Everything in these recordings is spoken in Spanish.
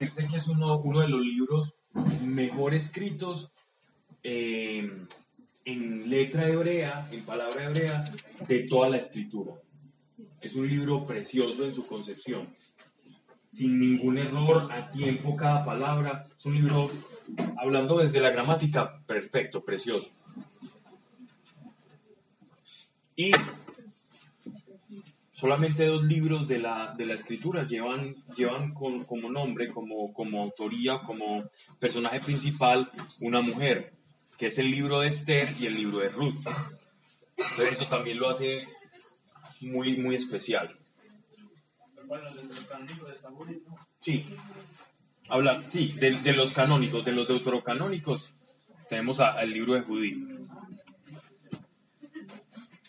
Sé que es uno, uno de los libros mejor escritos eh, en letra hebrea, en palabra hebrea, de toda la escritura. Es un libro precioso en su concepción, sin ningún error, a tiempo cada palabra. Es un libro, hablando desde la gramática, perfecto, precioso. Y solamente dos libros de la, de la escritura llevan, llevan como nombre, como, como autoría, como personaje principal una mujer, que es el libro de Esther y el libro de Ruth. Entonces eso también lo hace muy, muy especial. Sí, habla, sí, de, los canónicos, de los deuterocanónicos, tenemos al libro de Judí.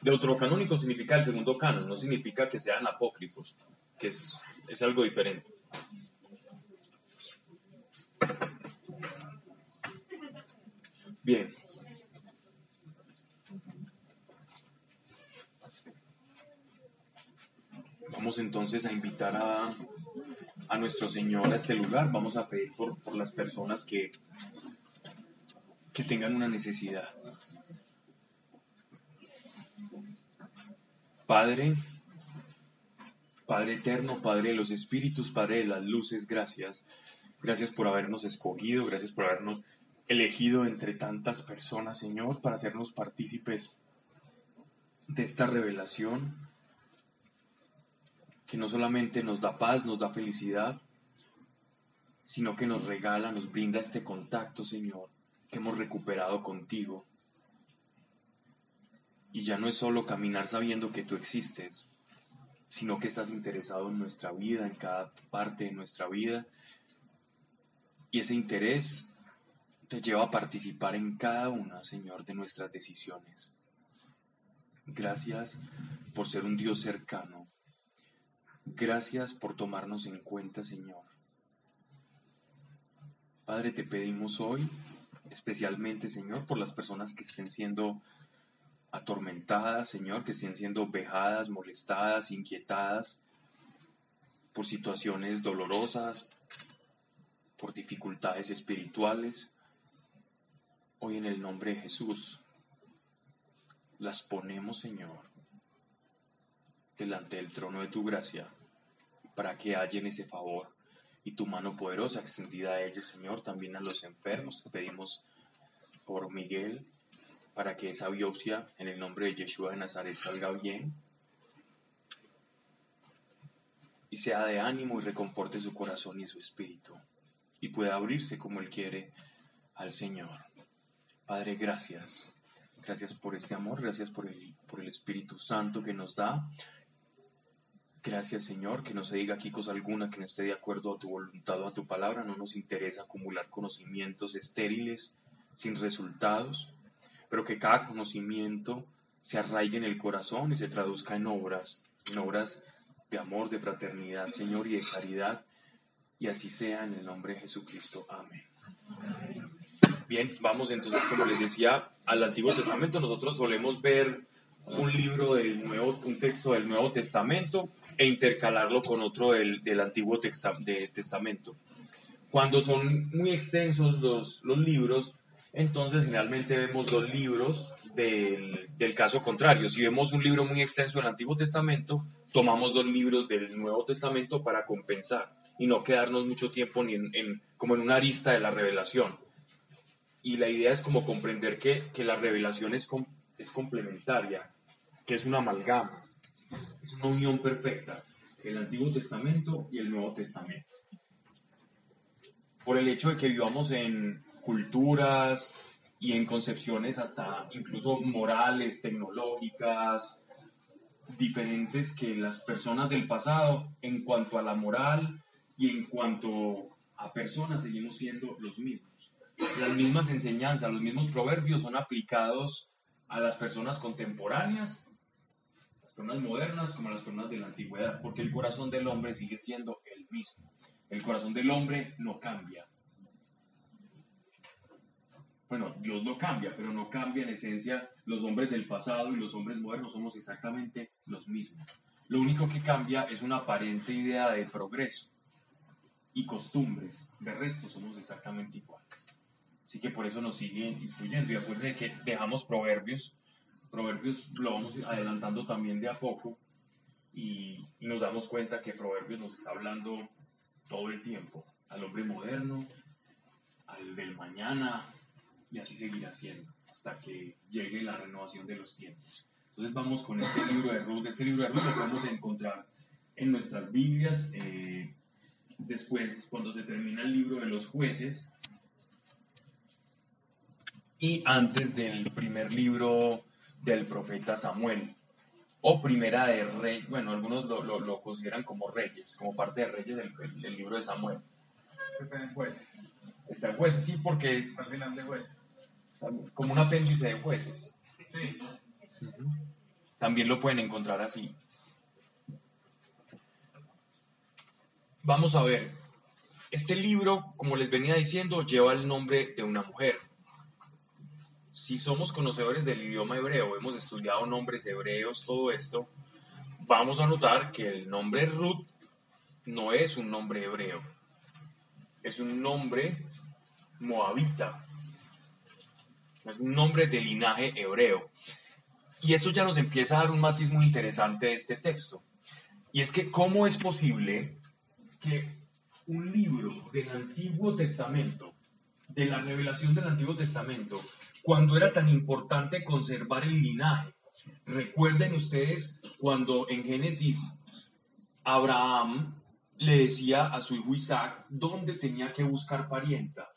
Deuterocanónico significa el segundo canon, no significa que sean apócrifos, que es, es algo diferente. Bien. Vamos entonces a invitar a, a, nuestro Señor a este lugar. Vamos a pedir por, por las personas que, que tengan una necesidad. Padre, Padre eterno, Padre de los Espíritus, Padre de las luces, gracias. Gracias por habernos escogido, gracias por habernos elegido entre tantas personas, Señor, para hacernos partícipes de esta revelación que no solamente nos da paz, nos da felicidad, sino que nos regala, nos brinda este contacto, Señor, que hemos recuperado contigo y ya no es solo caminar sabiendo que tú existes, sino que estás interesado en nuestra vida, en cada parte de nuestra vida. Y ese interés te lleva a participar en cada una, Señor, de nuestras decisiones. Gracias por ser un Dios cercano. Gracias por tomarnos en cuenta, Señor. Padre, te pedimos hoy, especialmente, Señor, por las personas que estén siendo atormentadas, Señor, que estén siendo vejadas, molestadas, inquietadas por situaciones dolorosas, por dificultades espirituales. Hoy en el nombre de Jesús las ponemos, Señor, delante del trono de tu gracia, para que hallen ese favor y tu mano poderosa extendida a ellos, Señor, también a los enfermos. pedimos por Miguel, para que esa biopsia en el nombre de Yeshua de Nazaret salga bien y sea de ánimo y reconforte su corazón y su espíritu y pueda abrirse como Él quiere al Señor. Padre, gracias. Gracias por este amor, gracias por el, por el Espíritu Santo que nos da. Gracias, Señor, que no se diga aquí cosa alguna que no esté de acuerdo a tu voluntad o a tu palabra. No nos interesa acumular conocimientos estériles, sin resultados pero que cada conocimiento se arraigue en el corazón y se traduzca en obras, en obras de amor, de fraternidad, Señor, y de caridad, y así sea en el nombre de Jesucristo. Amén. Bien, vamos entonces, como les decía, al Antiguo Testamento. Nosotros solemos ver un libro del Nuevo, un texto del Nuevo Testamento e intercalarlo con otro del, del Antiguo Testamento. Cuando son muy extensos los, los libros, entonces generalmente vemos dos libros del, del, caso contrario. Si vemos un libro muy extenso del Antiguo Testamento, tomamos dos libros del Nuevo Testamento para compensar y no quedarnos mucho tiempo ni en, como en una arista de la revelación. Y la idea es como comprender que, que la revelación es, es complementaria, que es una amalgama, es una unión perfecta, el Antiguo Testamento y el Nuevo Testamento. Por el hecho de que vivamos en, culturas y en concepciones hasta incluso morales, tecnológicas, diferentes que las personas del pasado en cuanto a la moral y en cuanto a personas seguimos siendo los mismos. Las mismas enseñanzas, los mismos proverbios son aplicados a las personas contemporáneas, las personas modernas como a las personas de la antigüedad, porque el corazón del hombre sigue siendo el mismo. El corazón del hombre no cambia. Bueno, Dios no cambia, pero no cambia en esencia los hombres del pasado y los hombres modernos somos exactamente los mismos. Lo único que cambia es una aparente idea de progreso. y costumbres. De resto somos exactamente iguales. Así que por eso nos siguen instruyendo. Y acuérdense que dejamos proverbios. Proverbios lo vamos adelantando también de a poco. Y, y nos damos cuenta que Proverbios nos está hablando todo el tiempo. Al hombre moderno, al del mañana, y así seguirá siendo hasta que llegue la renovación de los tiempos. Entonces vamos con este libro de Ruth. Este libro de Ruth lo podemos encontrar en nuestras Biblias. Eh, después, cuando se termina el libro de los jueces, y antes del primer libro del profeta Samuel, o primera de rey, bueno, algunos lo, lo, consideran como reyes, como parte de reyes del, libro de Samuel. Está en jueces. Está en jueces, sí, porque... Al final de jueces. Como un apéndice de jueces. Sí. También lo pueden encontrar así. Vamos a ver, este libro, como les venía diciendo, lleva el nombre de una mujer. Si somos conocedores del idioma hebreo, hemos estudiado nombres hebreos, todo esto, vamos a notar que el nombre Ruth no es un nombre hebreo, es un nombre moabita, es un nombre de linaje hebreo. Y esto ya nos empieza a dar un matiz muy interesante de este texto. Y es que cómo es posible que un libro del Antiguo Testamento, de la revelación del Antiguo Testamento, cuando era tan importante conservar el linaje. Recuerden ustedes cuando en Génesis Abraham le decía a su hijo Isaac dónde tenía que buscar parienta,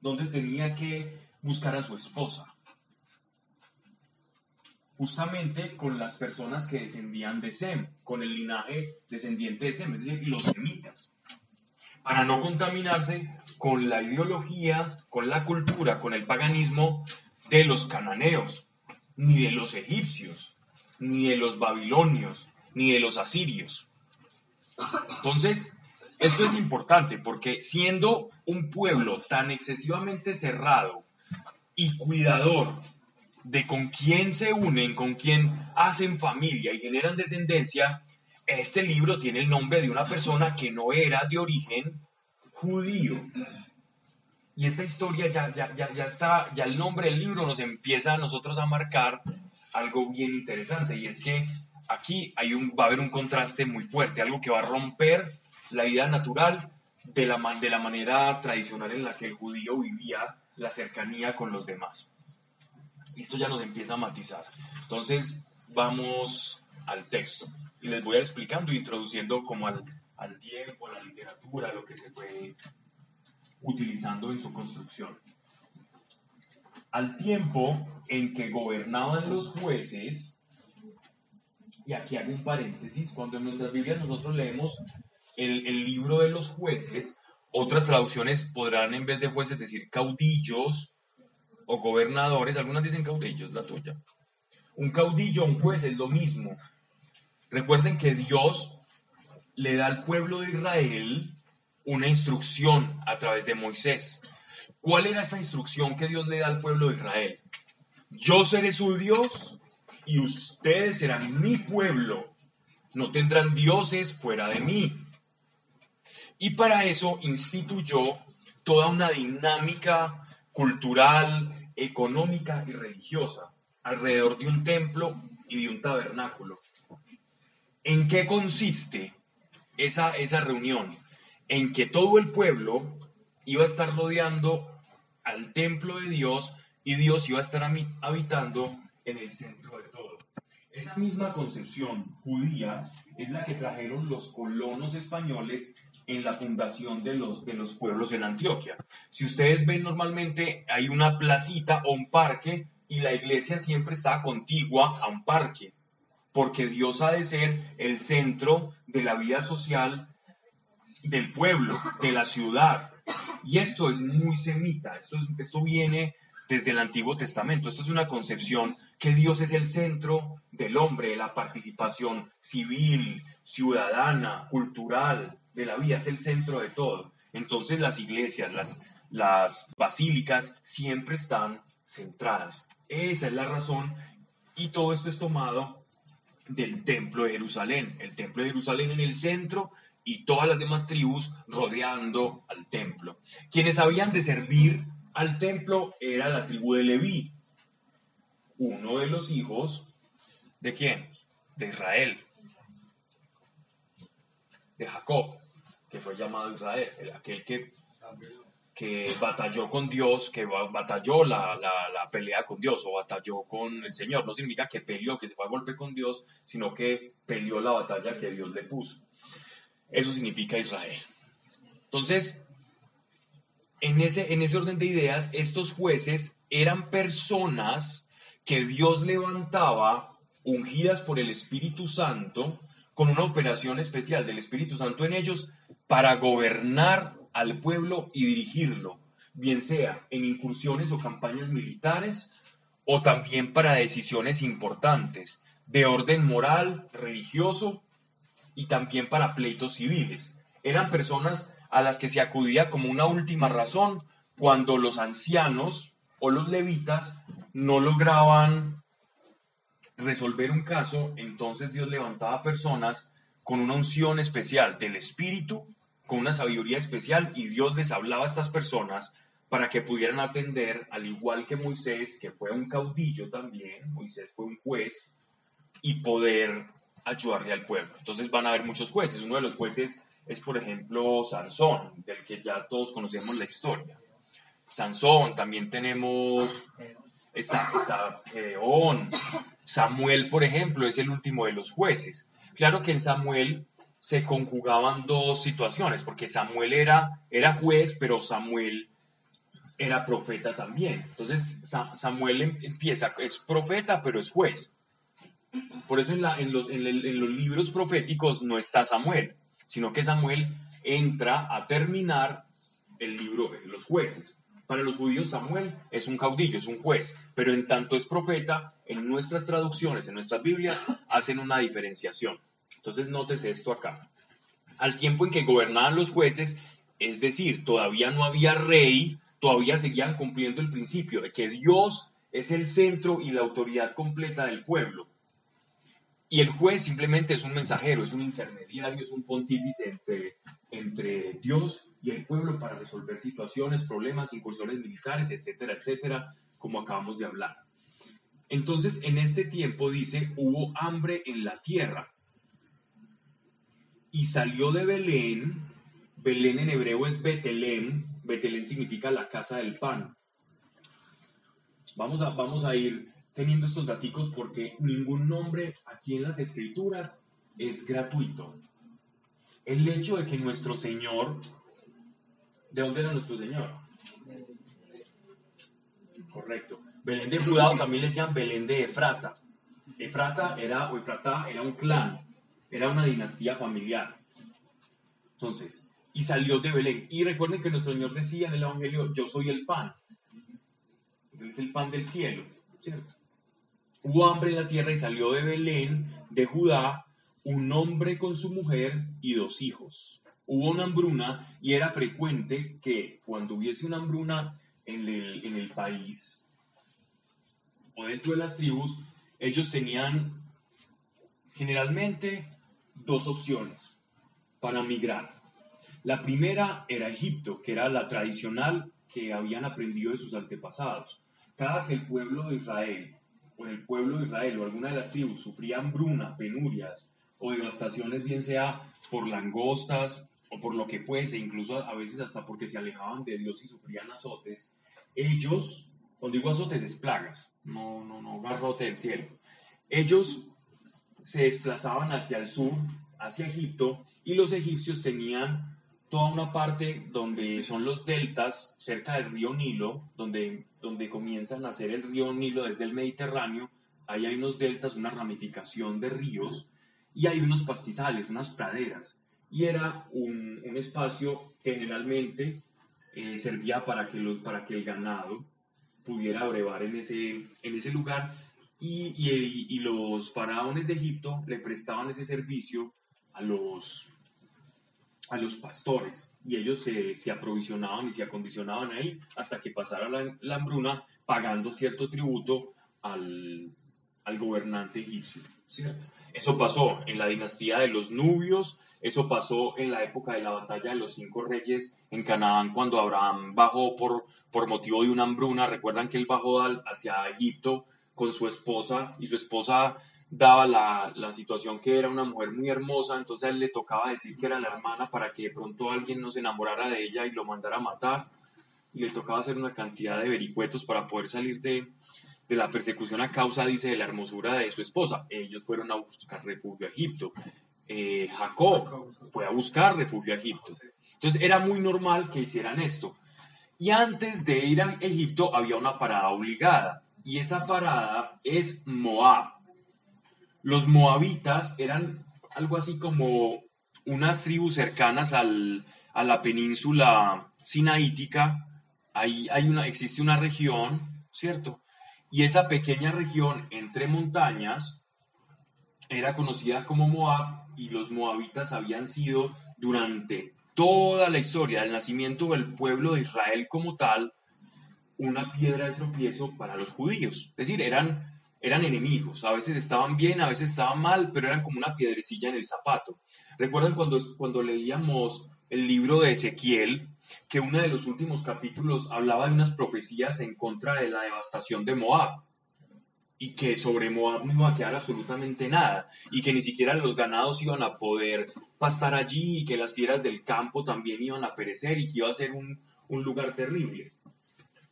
dónde tenía que buscar a su esposa. Justamente con las personas que descendían de Sem, con el linaje descendiente de Sem, es decir, los semitas para no contaminarse con la ideología, con la cultura, con el paganismo de los cananeos, ni de los egipcios, ni de los babilonios, ni de los asirios. Entonces, esto es importante porque siendo un pueblo tan excesivamente cerrado y cuidador de con quién se unen, con quién hacen familia y generan descendencia, este libro tiene el nombre de una persona que no era de origen judío. Y esta historia ya, ya, ya, ya está, ya el nombre del libro nos empieza a nosotros a marcar algo bien interesante. Y es que aquí hay un, va a haber un contraste muy fuerte, algo que va a romper la idea natural de la, de la manera tradicional en la que el judío vivía la cercanía con los demás. Esto ya nos empieza a matizar. Entonces, vamos al texto y les voy a ir explicando, introduciendo como al, al tiempo, la literatura, lo que se fue utilizando en su construcción. Al tiempo en que gobernaban los jueces, y aquí hago un paréntesis, cuando en nuestras Biblias nosotros leemos el, el libro de los jueces, otras traducciones podrán en vez de jueces decir caudillos o gobernadores, algunas dicen caudillos, la tuya. Un caudillo, un juez es lo mismo, Recuerden que Dios le da al pueblo de Israel una instrucción a través de Moisés. ¿Cuál era esa instrucción que Dios le da al pueblo de Israel? Yo seré su Dios y ustedes serán mi pueblo. No tendrán dioses fuera de mí. Y para eso instituyó toda una dinámica cultural, económica y religiosa alrededor de un templo y de un tabernáculo. ¿En qué consiste esa, esa reunión? En que todo el pueblo iba a estar rodeando al templo de Dios y Dios iba a estar habitando en el centro de todo. Esa misma concepción judía es la que trajeron los colonos españoles en la fundación de los, de los pueblos en Antioquia. Si ustedes ven normalmente hay una placita o un parque y la iglesia siempre está contigua a un parque porque Dios ha de ser el centro de la vida social del pueblo, de la ciudad. Y esto es muy semita, esto, esto viene desde el Antiguo Testamento. Esto es una concepción que Dios es el centro del hombre, la participación civil, ciudadana, cultural de la vida, es el centro de todo. Entonces las iglesias, las, las basílicas siempre están centradas. Esa es la razón y todo esto es tomado del templo de Jerusalén. El templo de Jerusalén en el centro y todas las demás tribus rodeando al templo. Quienes habían de servir al templo era la tribu de Leví, uno de los hijos de quién? De Israel, de Jacob, que fue llamado Israel, el aquel que, que batalló con Dios, que batalló la, la, pelea con Dios o batalló con el Señor. No significa que peleó, que se fue a golpe con Dios, sino que peleó la batalla que Dios le puso. Eso significa Israel. Entonces, en ese, en ese orden de ideas, estos jueces eran personas que Dios levantaba ungidas por el Espíritu Santo con una operación especial del Espíritu Santo en ellos para gobernar al pueblo y dirigirlo, bien sea en incursiones o campañas militares o también para decisiones importantes de orden moral, religioso y también para pleitos civiles. Eran personas a las que se acudía como una última razón cuando los ancianos o los levitas no lograban resolver un caso, entonces Dios levantaba personas con una unción especial del Espíritu, con una sabiduría especial, y Dios les hablaba a estas personas para que pudieran atender, al igual que Moisés, que fue un caudillo también, Moisés fue un juez, y poder ayudarle al pueblo. Entonces van a haber muchos jueces. Uno de los jueces es, por ejemplo, Sansón, del que ya todos conocemos la historia. Sansón, también tenemos, está, está Samuel, por ejemplo, es el último de los jueces. Claro que en Samuel se conjugaban dos situaciones, porque Samuel era, era juez, pero Samuel era profeta también. Entonces Samuel em, empieza, es profeta, pero es juez. Por eso en, los, libros proféticos no está Samuel, sino que Samuel entra a terminar el libro de los jueces. Para los judíos Samuel es un caudillo, es un juez, pero en tanto es profeta, en nuestras traducciones, en nuestras Biblias, hacen una diferenciación. Entonces nótese esto acá. Al tiempo en que gobernaban los jueces, es decir, todavía no había rey, todavía seguían cumpliendo el principio de que Dios es el centro y la autoridad completa del pueblo. Y el juez simplemente es un mensajero, es un intermediario, es un pontífice entre, entre Dios y el pueblo para resolver situaciones, problemas, incursiones militares, etcétera, etcétera, como acabamos de hablar. Entonces, en este tiempo dice, hubo hambre en la tierra. Y salió de Belén, Belén en hebreo es Betelén, Betelén significa la casa del pan. Vamos a, vamos a ir teniendo estos datos porque ningún nombre aquí en las escrituras es gratuito. El hecho de que nuestro Señor, ¿de dónde era nuestro Señor? Correcto. Belén de Judá también le decían Belén de Efrata. Efrata era, o Efrata era un clan, era una dinastía familiar. Entonces, y salió de Belén. Y recuerden que nuestro Señor decía en el Evangelio, yo soy el pan. Él es el pan del cielo, ¿cierto? Hubo hambre en la tierra y salió de Belén, de Judá, un hombre con su mujer y dos hijos. Hubo una hambruna y era frecuente que cuando hubiese una hambruna en el, en el país o dentro de las tribus, ellos tenían generalmente dos opciones para migrar. La primera era Egipto, que era la tradicional que habían aprendido de sus antepasados. Cada que el pueblo de Israel o el pueblo de Israel o alguna de las tribus sufría hambruna, penurias o devastaciones, bien sea por langostas o por lo que fuese, incluso a veces hasta porque se alejaban de Dios y sufrían azotes, ellos, cuando digo azotes es plagas, no, no, no, garrote del cielo, ellos se desplazaban hacia el sur, hacia Egipto, y los egipcios tenían toda una parte donde son los deltas cerca del río Nilo, donde, donde comienza a nacer el río Nilo desde el Mediterráneo. Ahí hay unos deltas, una ramificación de ríos, y hay unos pastizales, unas praderas. Y era un, un espacio que generalmente eh, servía para que, los, para que el ganado pudiera brevar en ese, en ese lugar. Y, y los faraones de Egipto le prestaban ese servicio a los, a los pastores y ellos se, se, aprovisionaban y se acondicionaban ahí hasta que pasara la, hambruna pagando cierto tributo al, al gobernante egipcio, ¿cierto? Eso pasó en la dinastía de los Nubios, eso pasó en la época de la batalla de los cinco reyes en Canaán, cuando Abraham bajó por, por motivo de una hambruna. Recuerdan que él bajó hacia Egipto con su esposa y su esposa daba la, la, situación que era una mujer muy hermosa, entonces él le tocaba decir que era la hermana para que de pronto alguien no se enamorara de ella y lo mandara a matar. Y le tocaba hacer una cantidad de vericuetos para poder salir de, de la persecución a causa, dice, de la hermosura de su esposa. Ellos fueron a buscar refugio a Egipto. Eh, Jacob fue a buscar refugio a Egipto. Entonces era muy normal que hicieran esto. Y antes de ir a Egipto había una parada obligada. Y esa parada es Moab. Los moabitas eran algo así como unas tribus cercanas al, a la península sinaítica. Ahí hay una, existe una región, ¿cierto? Y esa pequeña región entre montañas era conocida como Moab y los moabitas habían sido durante toda la historia del nacimiento del pueblo de Israel como tal una piedra de tropiezo para los judíos. Es decir, eran, eran enemigos. A veces estaban bien, a veces estaban mal, pero eran como una piedrecilla en el zapato. ¿Recuerdan cuando, cuando leíamos el libro de Ezequiel? que uno de los últimos capítulos hablaba de unas profecías en contra de la devastación de Moab y que sobre Moab no iba a quedar absolutamente nada y que ni siquiera los ganados iban a poder pastar allí y que las fieras del campo también iban a perecer y que iba a ser un, un lugar terrible.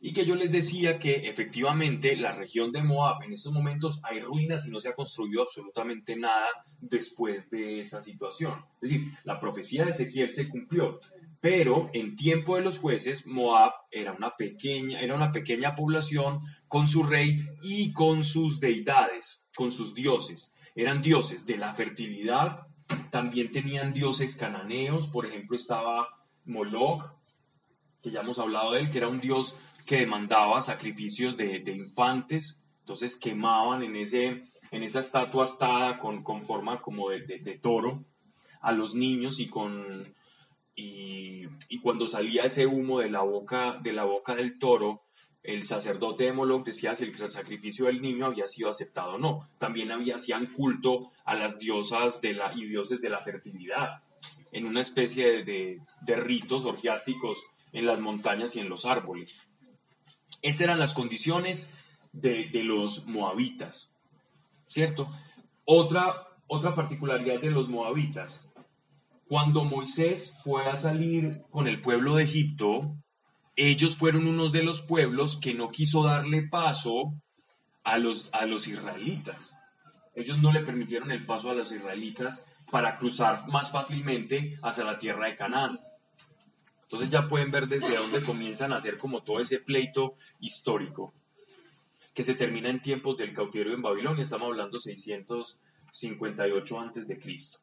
Y que yo les decía que efectivamente la región de Moab en estos momentos hay ruinas y no se ha construido absolutamente nada después de esa situación. Es decir, la profecía de Ezequiel se cumplió, pero en tiempo de los jueces, Moab era una pequeña, era una pequeña población con su rey y con sus deidades, con sus dioses. Eran dioses de la fertilidad, también tenían dioses cananeos, por ejemplo estaba Moloch, que ya hemos hablado de él, que era un dios que demandaba sacrificios de, infantes, entonces quemaban en, ese, en esa estatua astada con, con forma como de, de toro a los niños y con y, cuando salía ese humo de la boca, de la boca del toro, el sacerdote de Moloch decía si el sacrificio del niño había sido aceptado o no. También había, hacían culto a las diosas de la, y dioses de la fertilidad, en una especie de, de ritos orgiásticos en las montañas y en los árboles. Estas eran las condiciones de, los moabitas, ¿cierto? Otra, otra particularidad de los moabitas, cuando Moisés fue a salir con el pueblo de Egipto, ellos fueron unos de los pueblos que no quiso darle paso a los, a los israelitas. Ellos no le permitieron el paso a los israelitas para cruzar más fácilmente hacia la tierra de Canaán. Entonces ya pueden ver desde dónde comienzan a hacer como todo ese pleito histórico que se termina en tiempos del cautiverio en Babilonia. Estamos hablando 658 antes de Cristo.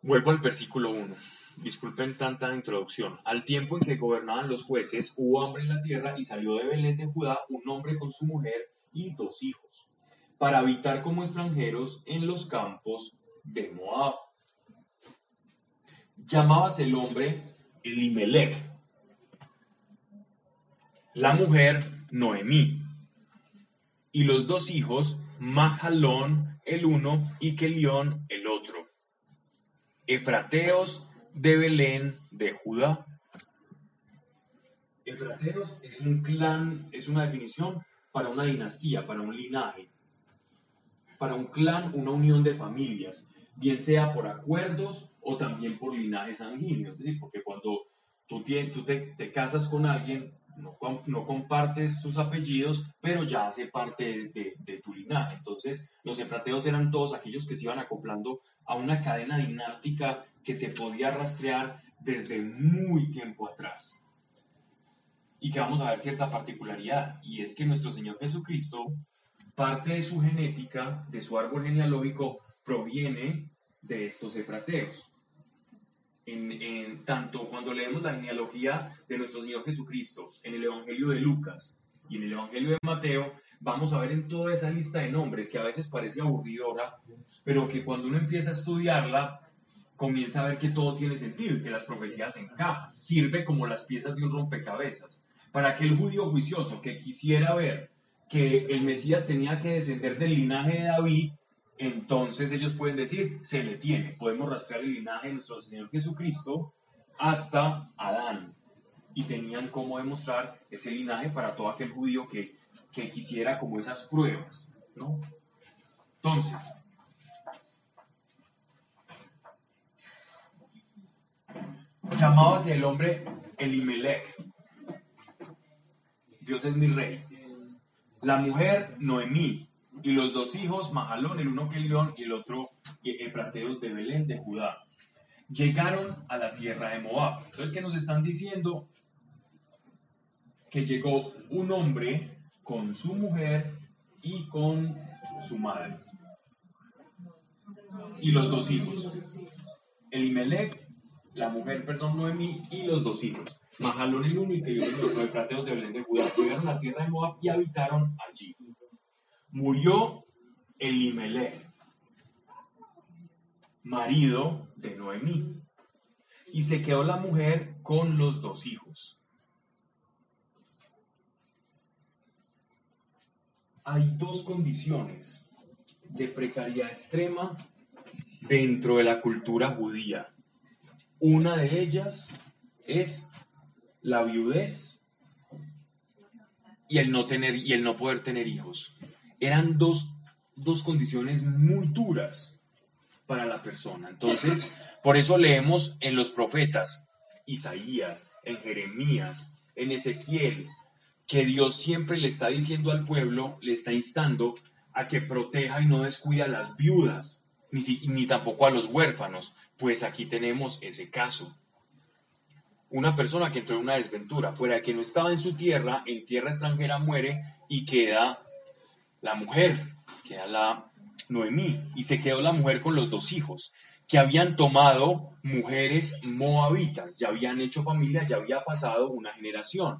Vuelvo al versículo 1. Disculpen tanta introducción. Al tiempo en que gobernaban los jueces, hubo hambre en la tierra y salió de Belén de Judá un hombre con su mujer y dos hijos, para habitar como extranjeros en los campos de Moab. Llamábase el hombre Elimelech, la mujer Noemí, y los dos hijos Mahalón el uno y Kelión el otro. Efrateos de Belén de Judá. Efrateos es un clan, es una definición para una dinastía, para un linaje, para un clan, una unión de familias, bien sea por acuerdos o también por linaje sanguíneo. Es decir, porque cuando tú, tú te, te casas con alguien, no, no, compartes sus apellidos, pero ya hace parte de, de, tu linaje. Entonces, los efrateos eran todos aquellos que se iban acoplando a una cadena dinástica que se podía rastrear desde muy tiempo atrás. Y que vamos a ver cierta particularidad, y es que nuestro Señor Jesucristo, parte de su genética, de su árbol genealógico, proviene de estos efrateos. En, tanto cuando leemos la genealogía de nuestro Señor Jesucristo en el Evangelio de Lucas y en el Evangelio de Mateo, vamos a ver en toda esa lista de nombres que a veces parece aburridora, pero que cuando uno empieza a estudiarla, comienza a ver que todo tiene sentido y que las profecías encajan. Sirve como las piezas de un rompecabezas. Para aquel judío juicioso que quisiera ver que el Mesías tenía que descender del linaje de David, entonces ellos pueden decir, se le tiene. Podemos rastrear el linaje de nuestro Señor Jesucristo hasta Adán. Y tenían cómo demostrar ese linaje para todo aquel judío que, que quisiera como esas pruebas. ¿no? Entonces, llamábase el hombre Elimelech. Dios es mi rey. La mujer Noemí y los dos hijos Mahalón, el uno Kelión y el otro Efrateos de Belén de Judá. Llegaron a la tierra de Moab. Entonces, ¿qué nos están diciendo? Que llegó un hombre con su mujer y con su madre. Y los dos hijos. Elimelech la mujer, perdón, Noemí y los dos hijos. Mahalón el uno y que el otro de Frateos de Belén de Judá. Llegaron a la tierra de Moab y habitaron allí. Murió Elimelech, marido de Noemí, y se quedó la mujer con los dos hijos. Hay dos condiciones de precariedad extrema dentro de la cultura judía. Una de ellas es la viudez y el no tener y el no poder tener hijos. Eran dos, dos condiciones muy duras para la persona. Entonces, por eso leemos en los profetas, Isaías, en Jeremías, en Ezequiel, que Dios siempre le está diciendo al pueblo, le está instando a que proteja y no descuida a las viudas, ni, tampoco a los huérfanos, pues aquí tenemos ese caso. Una persona que entró en una desventura, fuera de que no estaba en su tierra, en tierra extranjera muere y queda la mujer, queda la Noemí, y se quedó la mujer con los dos hijos, que habían tomado mujeres moabitas, ya habían hecho familia, ya había pasado una generación.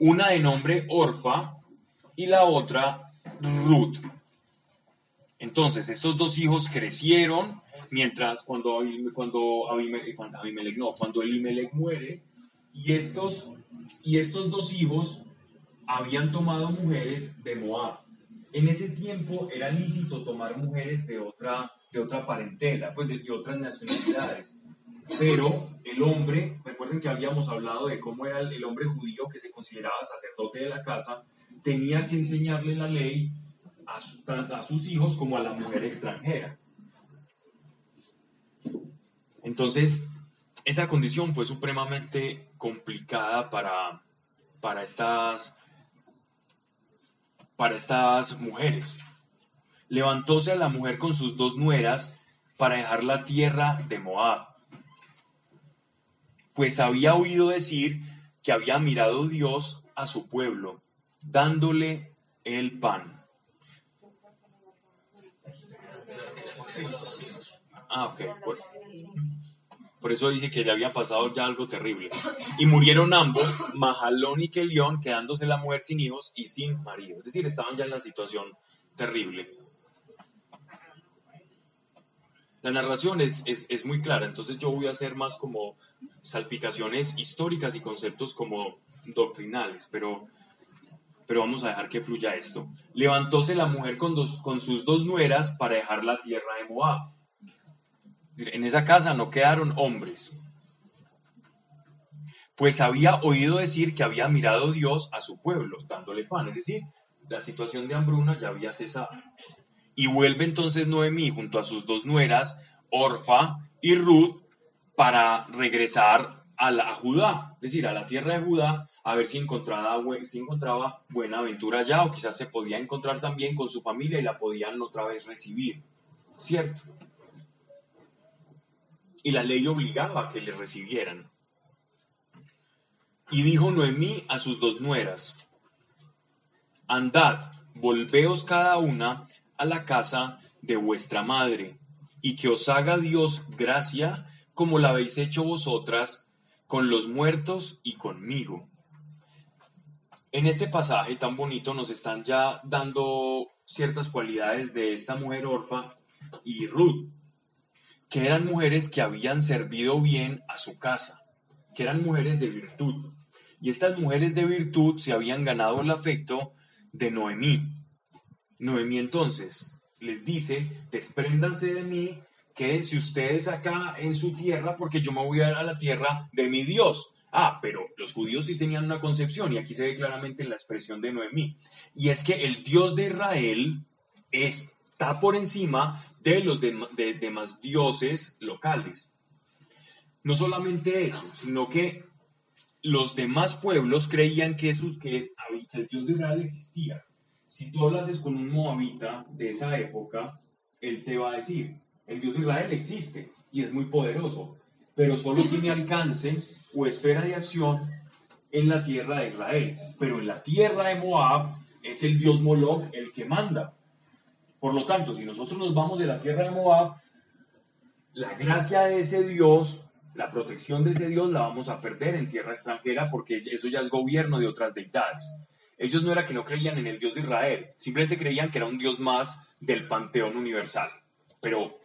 Una de nombre Orfa y la otra Ruth. Entonces, estos dos hijos crecieron mientras cuando, cuando no, cuando Elimelech muere, y estos, y estos dos hijos habían tomado mujeres de Moab. En ese tiempo era lícito tomar mujeres de otra, de otra parentela, pues de, otras nacionalidades. Pero el hombre, recuerden que habíamos hablado de cómo era el hombre judío que se consideraba sacerdote de la casa, tenía que enseñarle la ley a, sus hijos como a la mujer extranjera. Entonces, esa condición fue supremamente complicada para, para, estas, para estas mujeres. Levantóse a la mujer con sus dos nueras para dejar la tierra de Moab, pues había oído decir que había mirado Dios a su pueblo, dándole el pan. Ah, ok. Por, eso dice que le había pasado ya algo terrible. Y murieron ambos, Mahalón y Kelión, quedándose la mujer sin hijos y sin marido. Es decir, estaban ya en la situación terrible. La narración es, es, muy clara, entonces yo voy a hacer más como salpicaciones históricas y conceptos como doctrinales, pero pero vamos a dejar que fluya esto. Levantóse la mujer con, dos, con sus dos nueras para dejar la tierra de Moab. En esa casa no quedaron hombres, pues había oído decir que había mirado Dios a su pueblo, dándole pan, es decir, la situación de hambruna ya había cesado. Y vuelve entonces Noemí junto a sus dos nueras, Orfa y Ruth, para regresar a, la, Judá, es decir, a la tierra de Judá, a ver si encontraba, si encontraba buena aventura allá o quizás se podía encontrar también con su familia y la podían otra vez recibir, ¿cierto? Y la ley obligaba a que le recibieran. Y dijo Noemí a sus dos nueras, Andad, volveos cada una a la casa de vuestra madre, y que os haga Dios gracia como la habéis hecho vosotras con los muertos y conmigo en este pasaje tan bonito nos están ya dando ciertas cualidades de esta mujer orfa y Ruth, que eran mujeres que habían servido bien a su casa, que eran mujeres de virtud. Y estas mujeres de virtud se habían ganado el afecto de Noemí. Noemí entonces les dice, despréndanse de mí, quédense ustedes acá en su tierra porque yo me voy a ir a la tierra de mi Dios. Ah, pero los judíos sí tenían una concepción y aquí se ve claramente en la expresión de Noemí. Y es que el Dios de Israel está por encima de los demás dioses locales. No solamente eso, sino que los demás pueblos creían que, que el Dios de Israel existía. Si tú hablases con un moabita de esa época, él te va a decir, el Dios de Israel existe y es muy poderoso, pero solo tiene alcance o esfera de acción en la tierra de Israel. Pero en la tierra de Moab es el Dios Moloch el que manda. Por lo tanto, si nosotros nos vamos de la tierra de Moab, la gracia de ese Dios la protección de ese Dios la vamos a perder en tierra extranjera porque eso ya es gobierno de otras deidades. Ellos no era que no creían en el Dios de Israel, simplemente creían que era un Dios más del panteón universal. Pero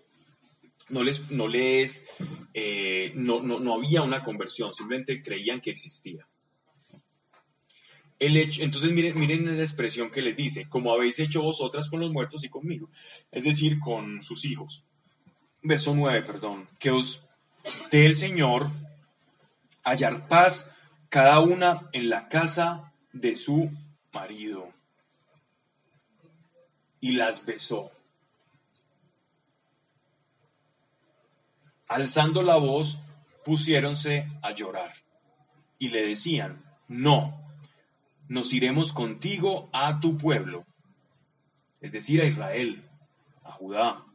no les, no les, eh, no, no, había una conversión, simplemente creían que existía. El entonces miren, miren esa expresión que les dice, como habéis hecho vosotras con los muertos y conmigo, es decir, con sus hijos. Verso 9, perdón, que os del Señor hallar paz cada una en la casa de su marido. Y las besó. Alzando la voz, pusiéronse a llorar y le decían, no, nos iremos contigo a tu pueblo, es decir, a Israel, a Judá.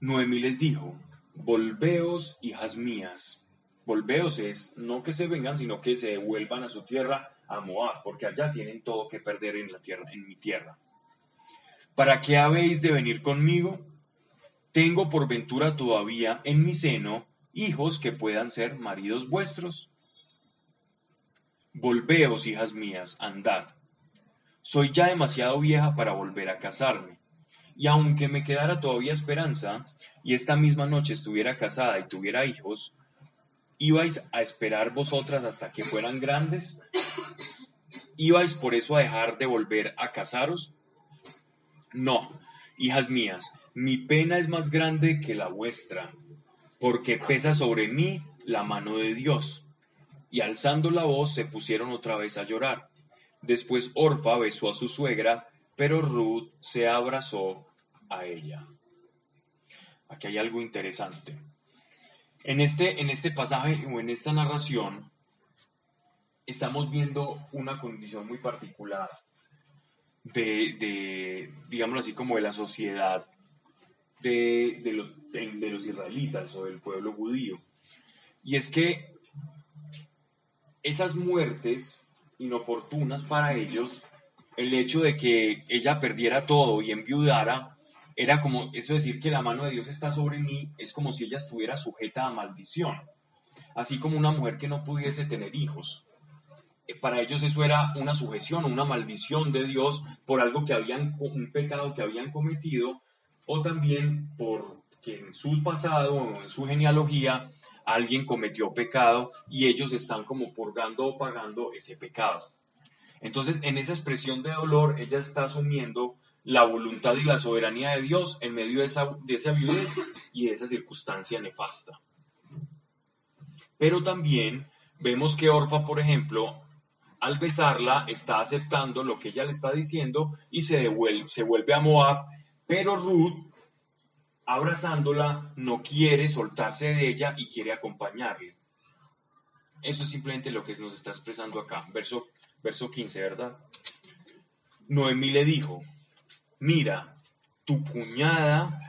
Noemí les dijo, Volveos, hijas mías. Volveos es no que se vengan, sino que se vuelvan a su tierra, a Moab, porque allá tienen todo que perder en la tierra, en mi tierra. ¿Para qué habéis de venir conmigo? Tengo por ventura todavía en mi seno hijos que puedan ser maridos vuestros. Volveos, hijas mías, andad. Soy ya demasiado vieja para volver a casarme y aunque me quedara todavía esperanza, y esta misma noche estuviera casada y tuviera hijos, ¿ibais a esperar vosotras hasta que fueran grandes? ¿Ibais por eso a dejar de volver a casaros? No, hijas mías, mi pena es más grande que la vuestra, porque pesa sobre mí la mano de Dios. Y alzando la voz se pusieron otra vez a llorar. Después Orfa besó a su suegra pero Ruth se abrazó a ella. Aquí hay algo interesante. En este, en este pasaje o en esta narración estamos viendo una condición muy particular de, de digámoslo así, como de la sociedad de, de, los, de los israelitas o del pueblo judío. Y es que esas muertes inoportunas para ellos el hecho de que ella perdiera todo y enviudara, era como eso decir que la mano de Dios está sobre mí, es como si ella estuviera sujeta a maldición, así como una mujer que no pudiese tener hijos. Eh, para ellos eso era una sujeción, una maldición de Dios por algo que habían, un pecado que habían cometido, o también porque en su pasado o en su genealogía alguien cometió pecado y ellos están como purgando o pagando ese pecado. Entonces, en esa expresión de dolor, ella está asumiendo la voluntad y la soberanía de Dios en medio de esa, de esa viudez y de esa circunstancia nefasta. Pero también vemos que Orfa, por ejemplo, al besarla, está aceptando lo que ella le está diciendo y se, devuelve, se vuelve a Moab, pero Ruth, abrazándola, no quiere soltarse de ella y quiere acompañarle. Eso es simplemente lo que nos está expresando acá. Verso verso 15, ¿verdad? Noemí le dijo, mira, tu cuñada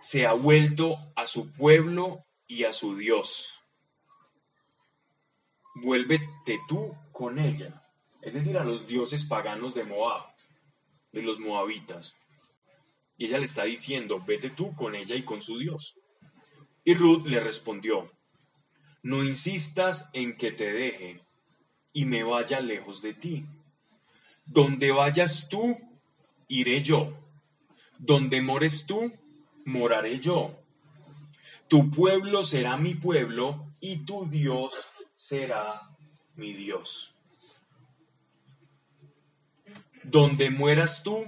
se ha vuelto a su pueblo y a su Dios. Vuélvete tú con ella, es decir, a los dioses paganos de Moab, de los moabitas. Y ella le está diciendo, vete tú con ella y con su Dios. Y Ruth le respondió, no insistas en que te deje, y me vaya lejos de ti. Donde vayas tú, iré yo. Donde mores tú, moraré yo. Tu pueblo será mi pueblo y tu Dios será mi Dios. Donde mueras tú,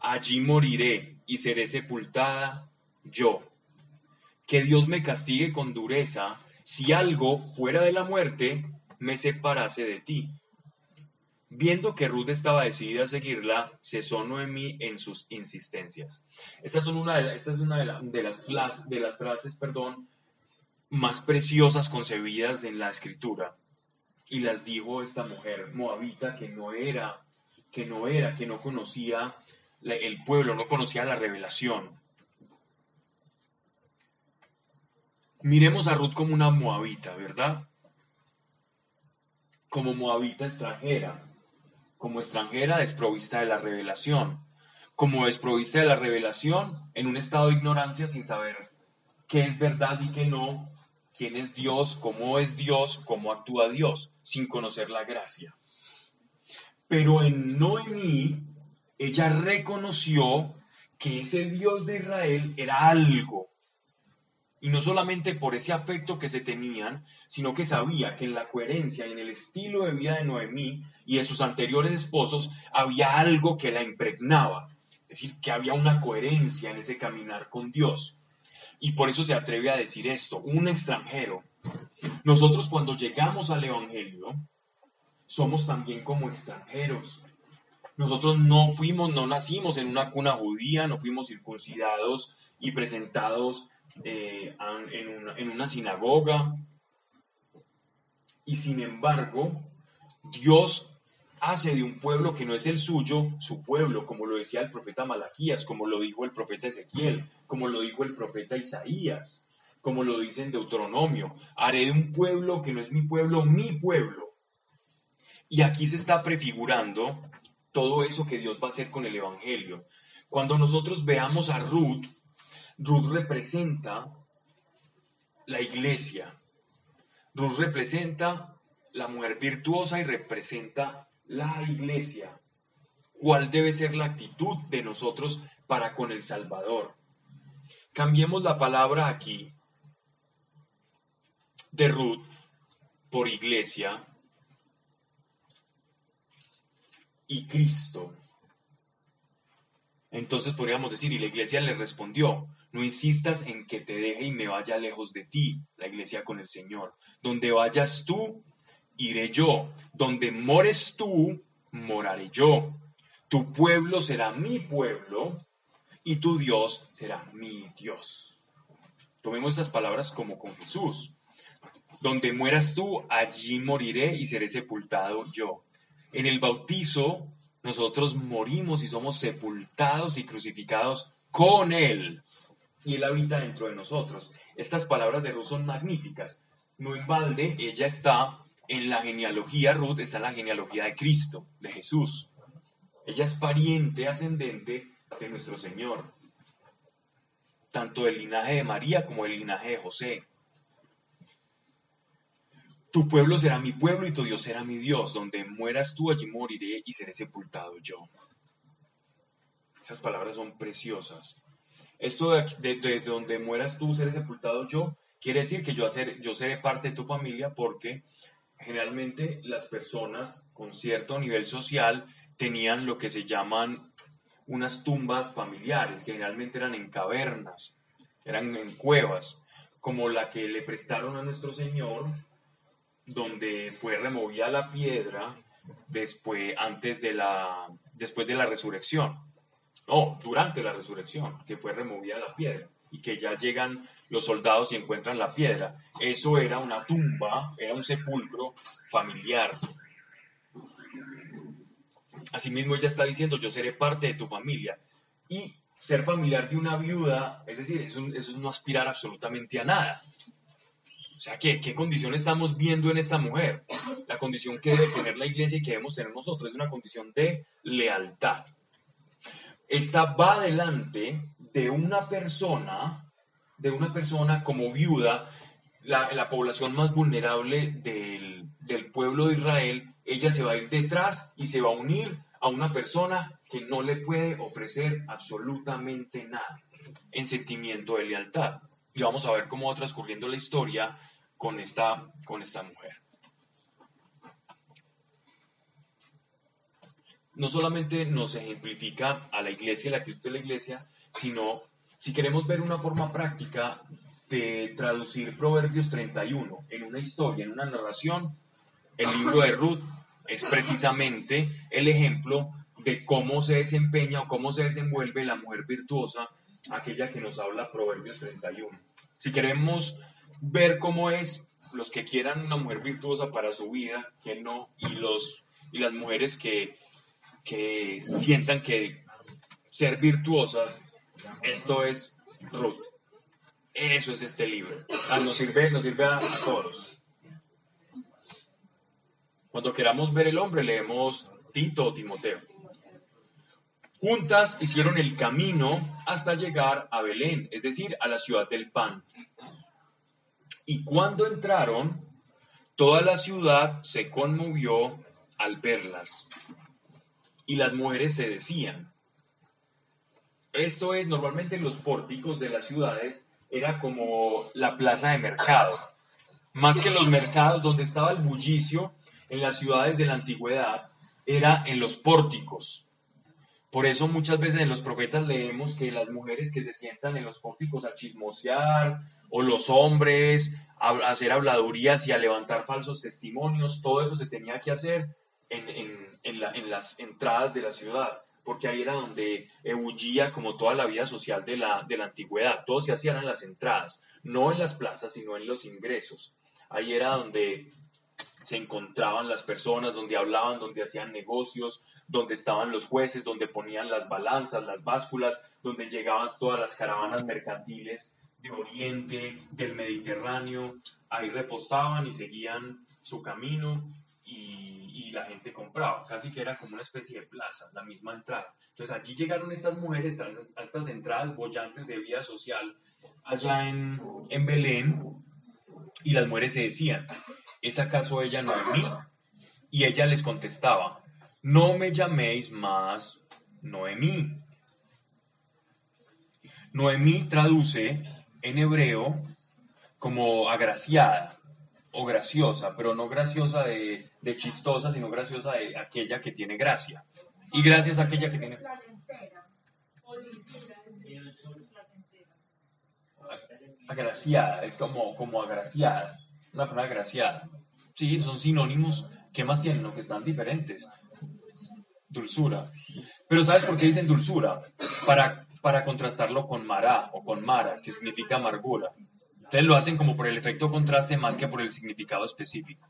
allí moriré y seré sepultada yo. Que Dios me castigue con dureza si algo fuera de la muerte me separase de ti. Viendo que Ruth estaba decidida a seguirla, cesó Noemí en sus insistencias. Esta, son una de, esta es una de, de las, de las frases perdón, más preciosas concebidas en la escritura. Y las dijo esta mujer moabita que no era, que no era, que no conocía el pueblo, no conocía la revelación. Miremos a Ruth como una moabita, ¿verdad? Como moabita extranjera como extranjera desprovista de la revelación, como desprovista de la revelación en un estado de ignorancia sin saber qué es verdad y qué no, quién es Dios, cómo es Dios, cómo actúa Dios, sin conocer la gracia. Pero en Noemí, ella reconoció que ese Dios de Israel era algo, y no solamente por ese afecto que se tenían, sino que sabía que en la coherencia y en el estilo de vida de Noemí y de sus anteriores esposos había algo que la impregnaba. Es decir, que había una coherencia en ese caminar con Dios. Y por eso se atreve a decir esto, un extranjero. Nosotros cuando llegamos al Evangelio, somos también como extranjeros. Nosotros no fuimos, no nacimos en una cuna judía, no fuimos circuncidados y presentados eh, en, una, sinagoga. Y sin embargo, Dios hace de un pueblo que no es el suyo, su pueblo, como lo decía el profeta Malaquías, como lo dijo el profeta Ezequiel, como lo dijo el profeta Isaías, como lo dice en Deuteronomio. Haré de un pueblo que no es mi pueblo, mi pueblo. Y aquí se está prefigurando todo eso que Dios va a hacer con el Evangelio. Cuando nosotros veamos a Ruth, Ruth representa la iglesia. Ruth representa la mujer virtuosa y representa la iglesia. ¿Cuál debe ser la actitud de nosotros para con el Salvador? Cambiemos la palabra aquí de Ruth por iglesia y Cristo. Entonces podríamos decir, y la iglesia le respondió, no insistas en que te deje y me vaya lejos de ti, la iglesia con el Señor. Donde vayas tú, iré yo. Donde mores tú, moraré yo. Tu pueblo será mi pueblo y tu Dios será mi Dios. Tomemos estas palabras como con Jesús. Donde mueras tú, allí moriré y seré sepultado yo. En el bautizo, nosotros morimos y somos sepultados y crucificados con Él y Él habita dentro de nosotros. Estas palabras de Ruth son magníficas. No en balde, ella está en la genealogía, Ruth está en la genealogía de Cristo, de Jesús. Ella es pariente ascendente de nuestro Señor, tanto del linaje de María como del linaje de José. Tu pueblo será mi pueblo y tu Dios será mi Dios. Donde mueras tú, allí moriré y seré sepultado yo. Esas palabras son preciosas. Esto de, donde mueras tú, seré sepultado yo, quiere decir que yo, yo seré parte de tu familia porque generalmente las personas con cierto nivel social tenían lo que se llaman unas tumbas familiares, que generalmente eran en cavernas, eran en cuevas, como la que le prestaron a nuestro Señor, donde fue removida la piedra después, antes de la, después de la resurrección. No, durante la resurrección, que fue removida la piedra y que ya llegan los soldados y encuentran la piedra. Eso era una tumba, era un sepulcro familiar. Asimismo, ella está diciendo, yo seré parte de tu familia. Y ser familiar de una viuda, es decir, eso, es no aspirar absolutamente a nada. O sea, ¿qué, ¿qué condición estamos viendo en esta mujer? La condición que debe tener la iglesia y que debemos tener nosotros es una condición de lealtad esta va delante de una persona, de una persona como viuda, la, población más vulnerable del, del, pueblo de Israel, ella se va a ir detrás y se va a unir a una persona que no le puede ofrecer absolutamente nada en sentimiento de lealtad. Y vamos a ver cómo va transcurriendo la historia con esta, con esta mujer. no solamente nos ejemplifica a la iglesia y la actitud de la iglesia, sino si queremos ver una forma práctica de traducir Proverbios 31 en una historia, en una narración, el libro de Ruth es precisamente el ejemplo de cómo se desempeña o cómo se desenvuelve la mujer virtuosa, aquella que nos habla Proverbios 31. Si queremos ver cómo es los que quieran una mujer virtuosa para su vida, que no, y, los, y las mujeres que, que sientan que ser virtuosas, esto es Ruth. Eso es este libro. Ah, nos sirve, nos sirve a, todos. Cuando queramos ver el hombre, leemos Tito o Timoteo. Juntas hicieron el camino hasta llegar a Belén, es decir, a la ciudad del pan. Y cuando entraron, toda la ciudad se conmovió al verlas. Y las mujeres se decían, esto es, normalmente en los pórticos de las ciudades era como la plaza de mercado. Más que los mercados donde estaba el bullicio en las ciudades de la antigüedad, era en los pórticos. Por eso muchas veces en los profetas leemos que las mujeres que se sientan en los pórticos a chismosear, o los hombres a hacer habladurías y a levantar falsos testimonios, todo eso se tenía que hacer en, en, en, la, en las entradas de la ciudad porque ahí era donde ebullía como toda la vida social de la, de la antigüedad. Todo se hacía en las entradas, no en las plazas, sino en los ingresos. Ahí era donde se encontraban las personas, donde hablaban, donde hacían negocios, donde estaban los jueces, donde ponían las balanzas, las básculas, donde llegaban todas las caravanas mercantiles de Oriente, del Mediterráneo. Ahí repostaban y seguían su camino y la gente compraba, casi que era como una especie de plaza, la misma entrada. Entonces allí llegaron estas mujeres a estas entradas bollantes de vida social allá en, en Belén y las mujeres se decían, ¿es acaso ella Noemí? Y ella les contestaba, no me llaméis más Noemí. Noemí traduce en hebreo como agraciada, o graciosa, pero no graciosa de, chistosa, sino graciosa de aquella que tiene gracia. Y gracias a aquella que tiene... Agraciada, es como, como agraciada, una palabra agraciada. Sí, son sinónimos. ¿Qué más tienen? Lo que están diferentes. Dulzura. Pero ¿sabes por qué dicen dulzura? Para, para contrastarlo con Mara o con Mara, que significa amargura. Entonces lo hacen como por el efecto contraste más que por el significado específico.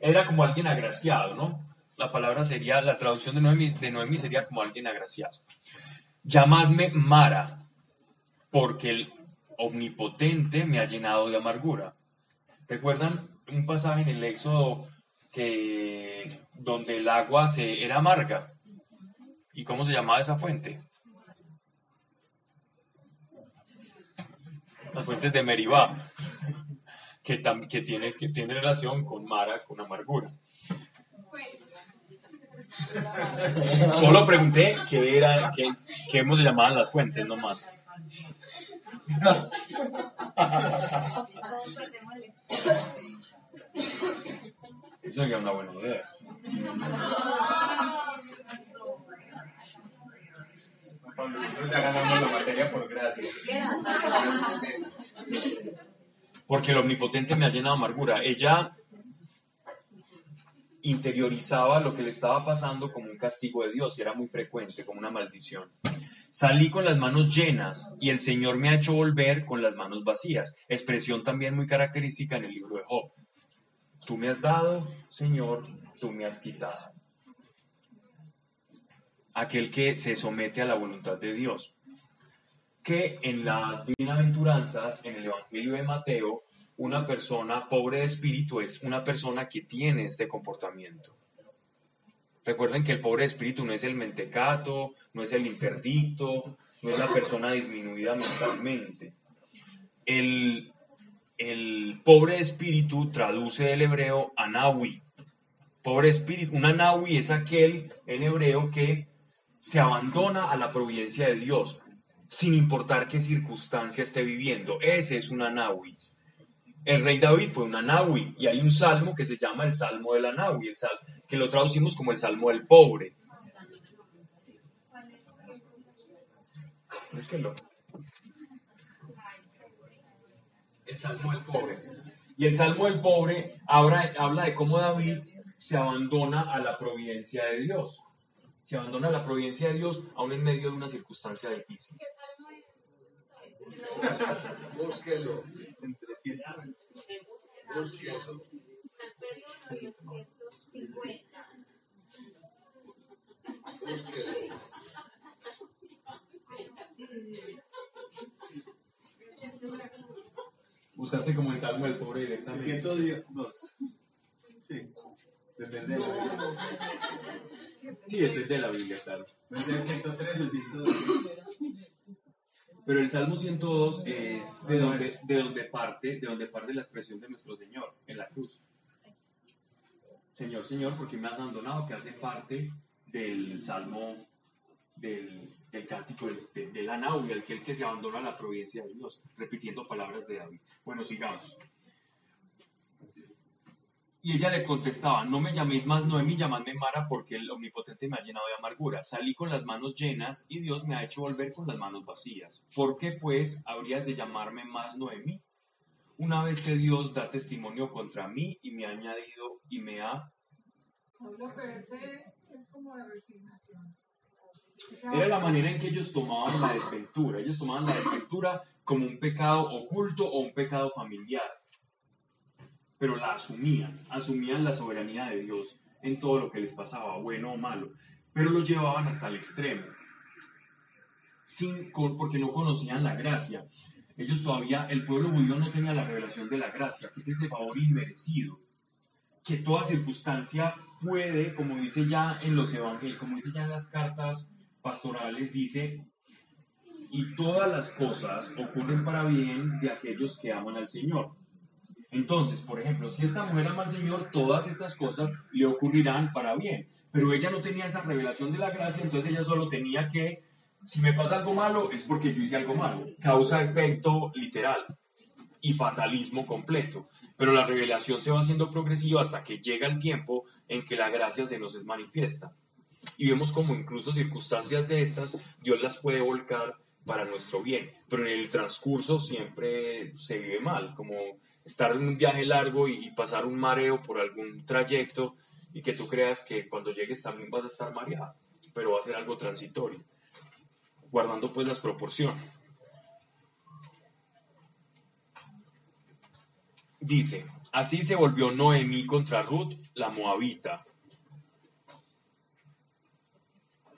Era como alguien agraciado, ¿no? La palabra sería, la traducción de Noemi, de Noemi sería como alguien agraciado. Llamadme Mara, porque el omnipotente me ha llenado de amargura. ¿Recuerdan un pasaje en el Éxodo que donde el agua se, era amarga? ¿Y cómo se llamaba esa fuente? las fuentes de Meribá, que, que, tiene, que tiene relación con Mara, con amargura. Solo pregunté qué era, qué, qué se llamaban las fuentes, no más. Eso sería una buena idea. Porque el omnipotente me ha llenado amargura. Ella interiorizaba lo que le estaba pasando como un castigo de Dios, y era muy frecuente, como una maldición. Salí con las manos llenas y el Señor me ha hecho volver con las manos vacías. Expresión también muy característica en el libro de Job. Tú me has dado, Señor, tú me has quitado aquel que se somete a la voluntad de Dios. Que en las bienaventuranzas, en el Evangelio de Mateo, una persona pobre de espíritu es una persona que tiene este comportamiento. Recuerden que el pobre de espíritu no es el mentecato, no es el interdicto, no es la persona disminuida mentalmente. El, el pobre de espíritu traduce del hebreo anawi. Pobre espíritu, un anawi es aquel en hebreo que se abandona a la providencia de Dios, sin importar qué circunstancia esté viviendo. Ese es un anawi. El rey David fue un anawi y hay un salmo que se llama el Salmo del Anawi, el sal, que lo traducimos como el Salmo del Pobre. El Salmo del Pobre. Y el Salmo del Pobre habla, habla de cómo David se abandona a la providencia de Dios. Se abandona a la providencia de Dios aún en medio de una circunstancia difícil. ¿Qué salmo es? Búsquelo. En 300. Búsquelo. 950. Búsquelo. Buscaste como el Salmo del Pobre directamente. 102. Sí. Depende de la Biblia. Sí, es de la Biblia, claro. Ser el 103 o el 102. Pero el Salmo 102 es de donde, de donde parte, de donde parte la expresión de nuestro Señor en la cruz. Señor, Señor, porque me has abandonado, que hace parte del Salmo del, del cántico de, de la náusea, aquel que se abandona a la providencia de Dios, repitiendo palabras de David. Bueno, sigamos. Y ella le contestaba, no me llaméis más Noemí, llamadme Mara, porque el Omnipotente me ha llenado de amargura. Salí con las manos llenas y Dios me ha hecho volver con las manos vacías. ¿Por qué, pues, habrías de llamarme más Noemí? Una vez que Dios da testimonio contra mí y me ha añadido y me ha... Pablo, pero ese es como de resignación. Era la manera en que ellos tomaban la desventura. Ellos tomaban la desventura como un pecado oculto o un pecado familiar. Pero la asumían, asumían la soberanía de Dios en todo lo que les pasaba, bueno o malo. Pero lo llevaban hasta el extremo. Sin, porque no conocían la gracia. Ellos todavía, el pueblo judío no tenía la revelación de la gracia, que es ese favor inmerecido. Que toda circunstancia puede, como dice ya en los evangelios, como dice ya en las cartas pastorales, dice, y todas las cosas ocurren para bien de aquellos que aman al Señor. Entonces, por ejemplo, si esta mujer ama al Señor, todas estas cosas le ocurrirán para bien. Pero ella no tenía esa revelación de la gracia, entonces ella solo tenía que, si me pasa algo malo, es porque yo hice algo malo. Causa-efecto literal y fatalismo completo. Pero la revelación se va haciendo progresiva hasta que llega el tiempo en que la gracia se nos es manifiesta. Y vemos como incluso circunstancias de estas, Dios las puede volcar para nuestro bien. Pero en el transcurso siempre se vive mal, como estar en un viaje largo y, pasar un mareo por algún trayecto y que tú creas que cuando llegues también vas a estar mareado, pero va a ser algo transitorio, guardando pues las proporciones. Dice, así se volvió Noemí contra Ruth, la moabita,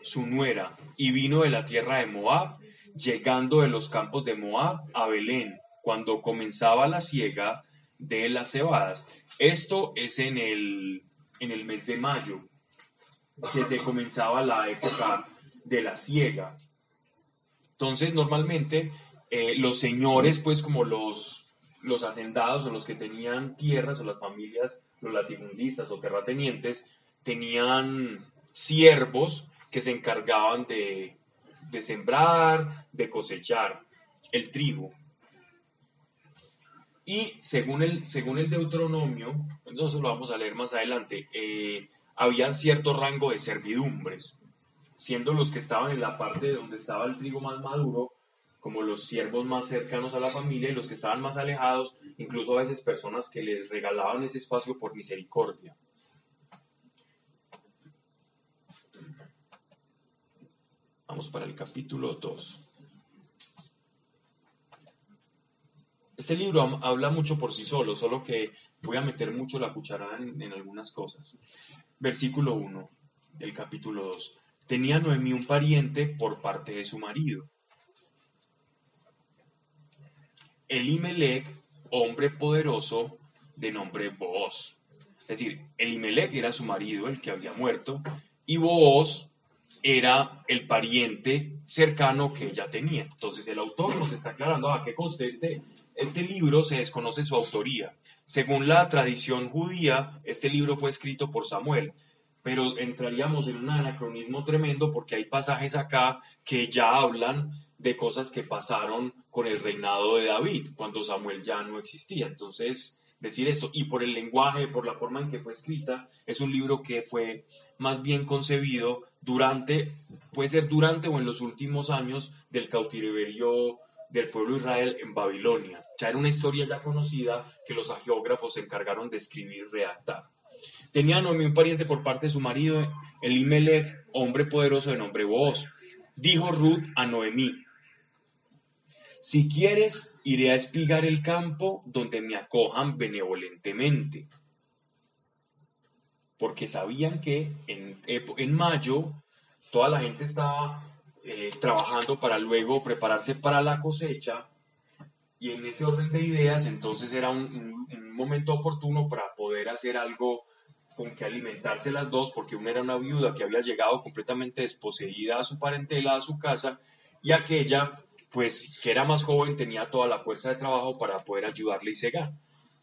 su nuera, y vino de la tierra de Moab, llegando de los campos de Moab a Belén, cuando comenzaba la siega de las cebadas. Esto es en el, en el mes de mayo, que se comenzaba la época de la siega. Entonces, normalmente, eh, los señores, pues como los, los hacendados o los que tenían tierras o las familias, los latifundistas o terratenientes, tenían siervos que se encargaban de, de sembrar, de cosechar el trigo. Y según el, según el Deuteronomio, entonces lo vamos a leer más adelante, eh, había cierto rango de servidumbres, siendo los que estaban en la parte donde estaba el trigo más maduro, como los siervos más cercanos a la familia y los que estaban más alejados, incluso a veces personas que les regalaban ese espacio por misericordia. Vamos para el capítulo 2. Este libro habla mucho por sí solo, solo que voy a meter mucho la cucharada en, algunas cosas. Versículo 1 del capítulo 2. Tenía Noemí un pariente por parte de su marido. Elimelech, hombre poderoso de nombre Booz. Es decir, Elimelech era su marido, el que había muerto, y Booz era el pariente cercano que ella tenía. Entonces el autor nos está aclarando a qué consta este, este libro, se desconoce su autoría. Según la tradición judía, este libro fue escrito por Samuel, pero entraríamos en un anacronismo tremendo porque hay pasajes acá que ya hablan de cosas que pasaron con el reinado de David, cuando Samuel ya no existía. Entonces decir esto. Y por el lenguaje, por la forma en que fue escrita, es un libro que fue más bien concebido durante, puede ser durante o en los últimos años del cautiverio del pueblo Israel en Babilonia. Ya era una historia ya conocida que los agiógrafos se encargaron de escribir y redactar. Tenía Noemí un pariente por parte de su marido, Elimelech, hombre poderoso de nombre Booz. Dijo Ruth a Noemí, si quieres, iré a espigar el campo donde me acojan benevolentemente. Porque sabían que en, en mayo toda la gente estaba eh, trabajando para luego prepararse para la cosecha. Y en ese orden de ideas, entonces era un, un momento oportuno para poder hacer algo con que alimentarse las dos, porque una era una viuda que había llegado completamente desposeída a su parentela, a su casa, y aquella, pues que era más joven, tenía toda la fuerza de trabajo para poder ayudarle y cegar.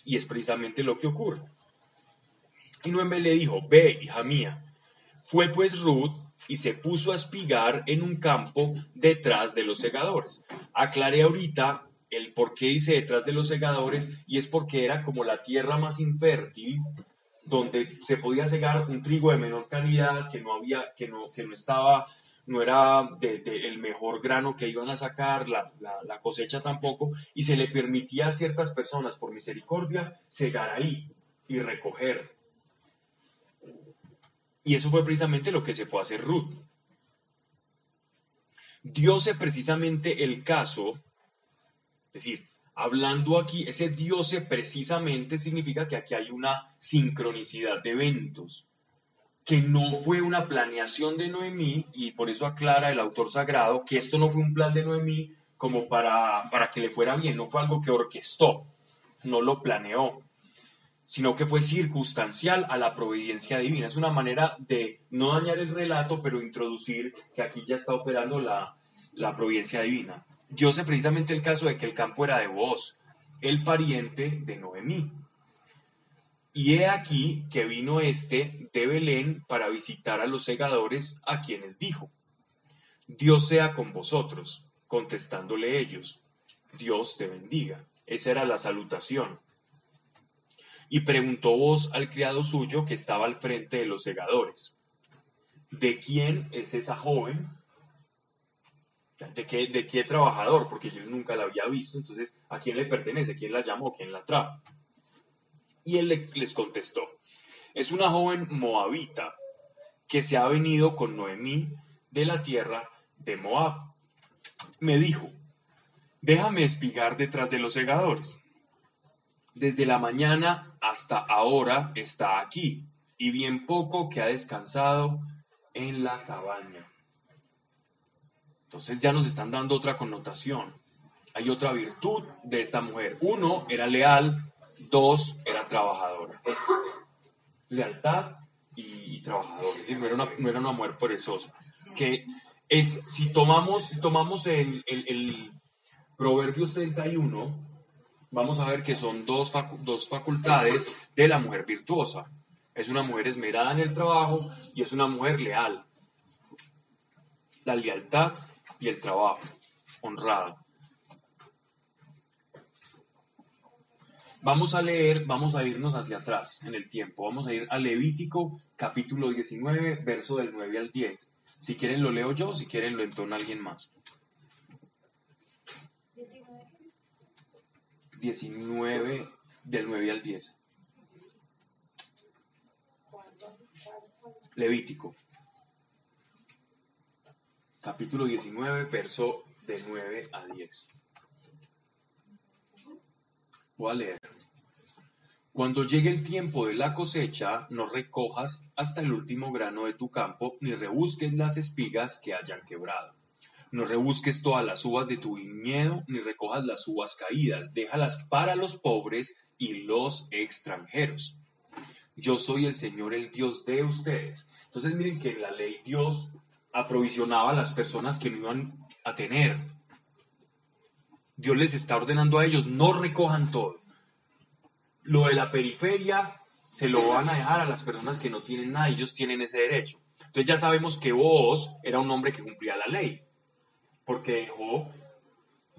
Y es precisamente lo que ocurre. Y Noemí le dijo, ve, hija mía. Fue pues Ruth y se puso a espigar en un campo detrás de los segadores. Aclaré ahorita el por qué dice detrás de los segadores y es porque era como la tierra más infértil donde se podía cegar un trigo de menor calidad que no había que no que no estaba no era de, el mejor grano que iban a sacar, la, la, cosecha tampoco, y se le permitía a ciertas personas, por misericordia, cegar ahí y recoger. Y eso fue precisamente lo que se fue a hacer Ruth. Diose precisamente el caso, es decir, hablando aquí, ese diose precisamente significa que aquí hay una sincronicidad de eventos, que no fue una planeación de Noemí, y por eso aclara el autor sagrado que esto no fue un plan de Noemí como para, para que le fuera bien, no fue algo que orquestó, no lo planeó sino que fue circunstancial a la providencia divina. Es una manera de no dañar el relato, pero introducir que aquí ya está operando la, la providencia divina. Dios precisamente el caso de que el campo era de vos, el pariente de Noemí. Y he aquí que vino este de Belén para visitar a los segadores, a quienes dijo, Dios sea con vosotros, contestándole ellos, Dios te bendiga. Esa era la salutación y preguntó vos al criado suyo que estaba al frente de los segadores, ¿de quién es esa joven? ¿De qué, ¿De qué trabajador? Porque yo nunca la había visto, entonces, ¿a quién le pertenece? ¿Quién la llamó? ¿Quién la trajo? Y él les contestó, es una joven moabita que se ha venido con Noemí de la tierra de Moab. Me dijo, déjame espigar detrás de los segadores. Desde la mañana hasta ahora está aquí, y bien poco que ha descansado en la cabaña. Entonces ya nos están dando otra connotación. Hay otra virtud de esta mujer. Uno, era leal. Dos, era trabajadora. Lealtad y, trabajadora. Es decir, no era, una, mujer perezosa. Que es, si tomamos, si tomamos el, el, el Proverbios 31, vamos a ver que son dos, dos facultades de la mujer virtuosa. Es una mujer esmerada en el trabajo y es una mujer leal. La lealtad y el trabajo, honrada. Vamos a leer, vamos a irnos hacia atrás en el tiempo. Vamos a ir a Levítico capítulo 19, verso del 9 al 10. Si quieren lo leo yo, si quieren lo entona alguien más. 19, del 9 al 10. Levítico. Capítulo 19, verso de 9 a 10. Voy a leer. Cuando llegue el tiempo de la cosecha, no recojas hasta el último grano de tu campo, ni rebusques las espigas que hayan quebrado no rebusques todas las uvas de tu viñedo, ni recojas las uvas caídas, déjalas para los pobres y los extranjeros. Yo soy el Señor, el Dios de ustedes. Entonces miren que en la ley Dios aprovisionaba a las personas que no iban a tener. Dios les está ordenando a ellos, no recojan todo. Lo de la periferia se lo van a dejar a las personas que no tienen nada, ellos tienen ese derecho. Entonces ya sabemos que vos era un hombre que cumplía la ley porque dejó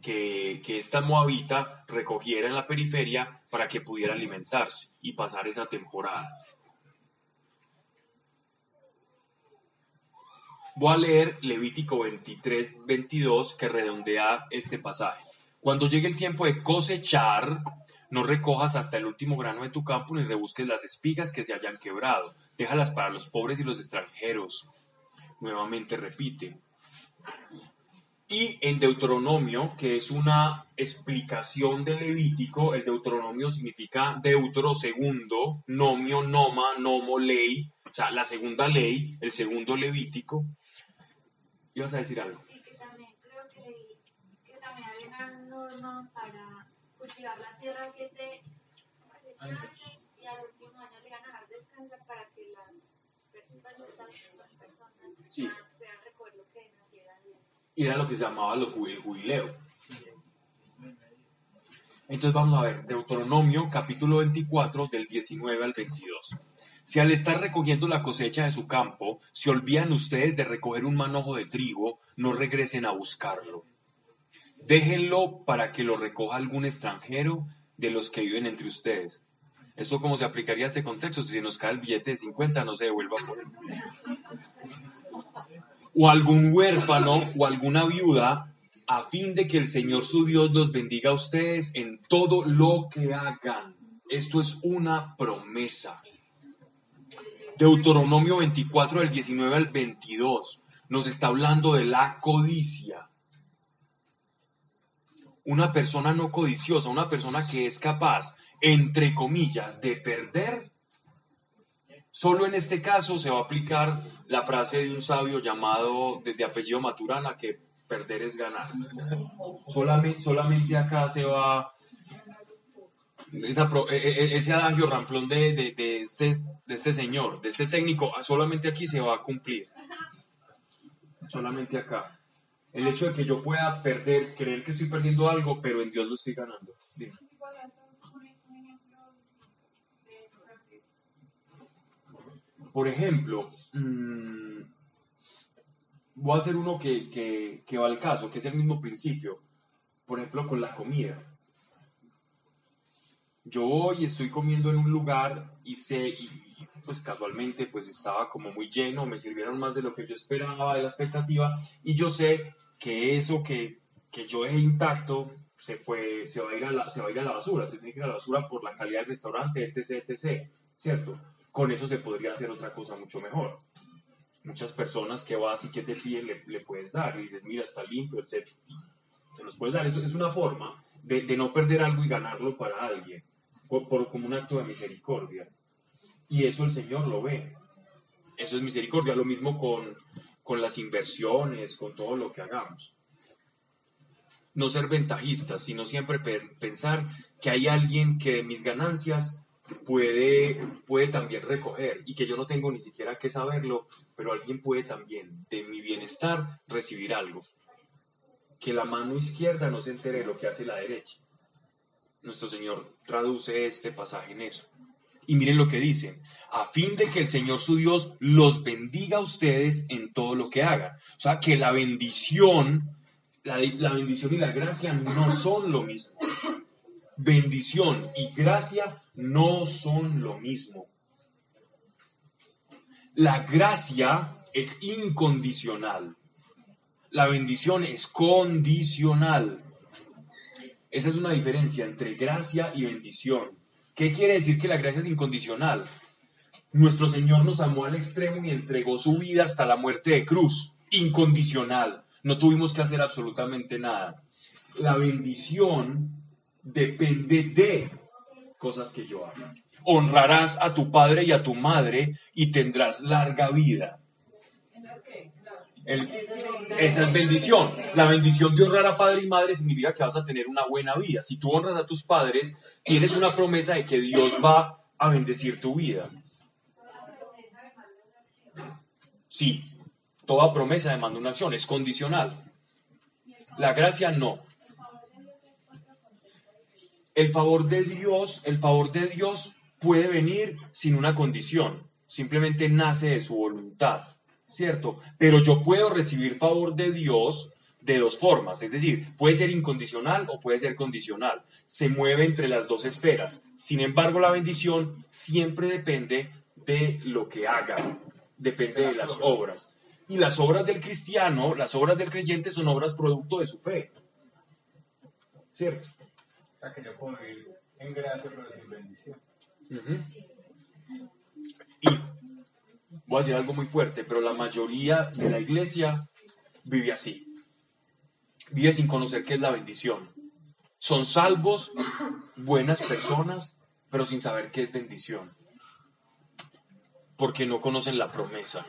que, que esta moabita recogiera en la periferia para que pudiera alimentarse y pasar esa temporada. Voy a leer Levítico 23, 22 que redondea este pasaje. Cuando llegue el tiempo de cosechar, no recojas hasta el último grano de tu campo ni rebusques las espigas que se hayan quebrado. Déjalas para los pobres y los extranjeros. Nuevamente repite. Y en Deuteronomio, que es una explicación de Levítico, el Deuteronomio significa Deutero segundo, nomio, noma, nomo, ley, o sea, la segunda ley, el segundo Levítico. ¿Ibas a decir algo? Sí, que también creo que, que también había una norma para cultivar la tierra siete años y al último año le iban a dejar descansar para que las personas, las personas Sí. puedan puedan recoger lo que naciera de era lo que se llamaba el jubileo. Entonces vamos a ver, Deuteronomio capítulo 24 del 19 al 22. Si al estar recogiendo la cosecha de su campo, se olvidan ustedes de recoger un manojo de trigo, no regresen a buscarlo. Déjenlo para que lo recoja algún extranjero de los que viven entre ustedes. Eso como se aplicaría a este contexto, si se nos cae el billete de 50 no se devuelva por él o algún huérfano o alguna viuda, a fin de que el Señor su Dios los bendiga a ustedes en todo lo que hagan. Esto es una promesa. Deuteronomio 24 del 19 al 22 nos está hablando de la codicia. Una persona no codiciosa, una persona que es capaz, entre comillas, de perder Solo en este caso se va a aplicar la frase de un sabio llamado desde apellido Maturana que perder es ganar. Solamente, solamente acá se va esa pro- e- e- ese adagio ramplón de, de- de este, de este señor, de este técnico, solamente aquí se va a cumplir. Solamente acá. El hecho de que yo pueda perder, creer que estoy perdiendo algo, pero en Dios lo estoy ganando. Por ejemplo, mm, voy a hacer uno que, que- que va al caso, que es el mismo principio. Por ejemplo, con la comida. Yo voy y estoy comiendo en un lugar y sé, y, y, pues casualmente pues estaba como muy lleno, me sirvieron más de lo que yo esperaba, de la expectativa, y yo sé que eso que, que yo dejé intacto se, fue, se, va a ir a la, se va a ir a la basura, se tiene que ir a la basura por la calidad del restaurante, etc, etc, ¿cierto? Con eso se podría hacer otra cosa mucho mejor. Muchas personas que vas y que te piden le, le puedes dar y dices, mira, está limpio, etc. Se los puedes dar. Eso es una forma de, no perder algo y ganarlo para alguien, por, como un acto de misericordia. Y eso el Señor lo ve. Eso es misericordia. Lo mismo con, con las inversiones, con todo lo que hagamos. No ser ventajistas, sino siempre pensar que hay alguien que de mis ganancias puede, puede también recoger y que yo no tengo ni siquiera que saberlo, pero alguien puede también de mi bienestar recibir algo. Que la mano izquierda no se entere de lo que hace la derecha. Nuestro Señor traduce este pasaje en eso. Y miren lo que dice, a fin de que el Señor su Dios los bendiga a ustedes en todo lo que hagan. O sea, que la bendición, la, la bendición y la gracia no son lo mismo. Bendición y gracia no son lo mismo. La gracia es incondicional. La bendición es condicional. Esa es una diferencia entre gracia y bendición. ¿Qué quiere decir que la gracia es incondicional? Nuestro Señor nos amó al extremo y entregó su vida hasta la muerte de cruz. Incondicional. No tuvimos que hacer absolutamente nada. La bendición depende de cosas que yo haga. Honrarás a tu padre y a tu madre y tendrás larga vida. El- esa es bendición. La bendición de honrar a padre y madre significa que vas a tener una buena vida. Si tú honras a tus padres, tienes una promesa de que Dios va a bendecir tu vida. Sí, toda promesa demanda una acción, es condicional. La gracia no. El favor de Dios, el favor de Dios puede venir sin una condición, simplemente nace de su voluntad, ¿cierto? Pero yo puedo recibir favor de Dios de dos formas, es decir, puede ser incondicional o puede ser condicional. Se mueve entre las dos esferas. Sin embargo, la bendición siempre depende de lo que haga, depende de las obras. Y las obras del cristiano, las obras del creyente son obras producto de su fe. ¿Cierto? Sea, que yo puedo vivir en gracia, pero sin bendición. Y voy a decir algo muy fuerte, pero la mayoría de la iglesia vive así. Vive sin conocer qué es la bendición. Son salvos, buenas personas, pero sin saber qué es bendición. Porque no conocen la promesa.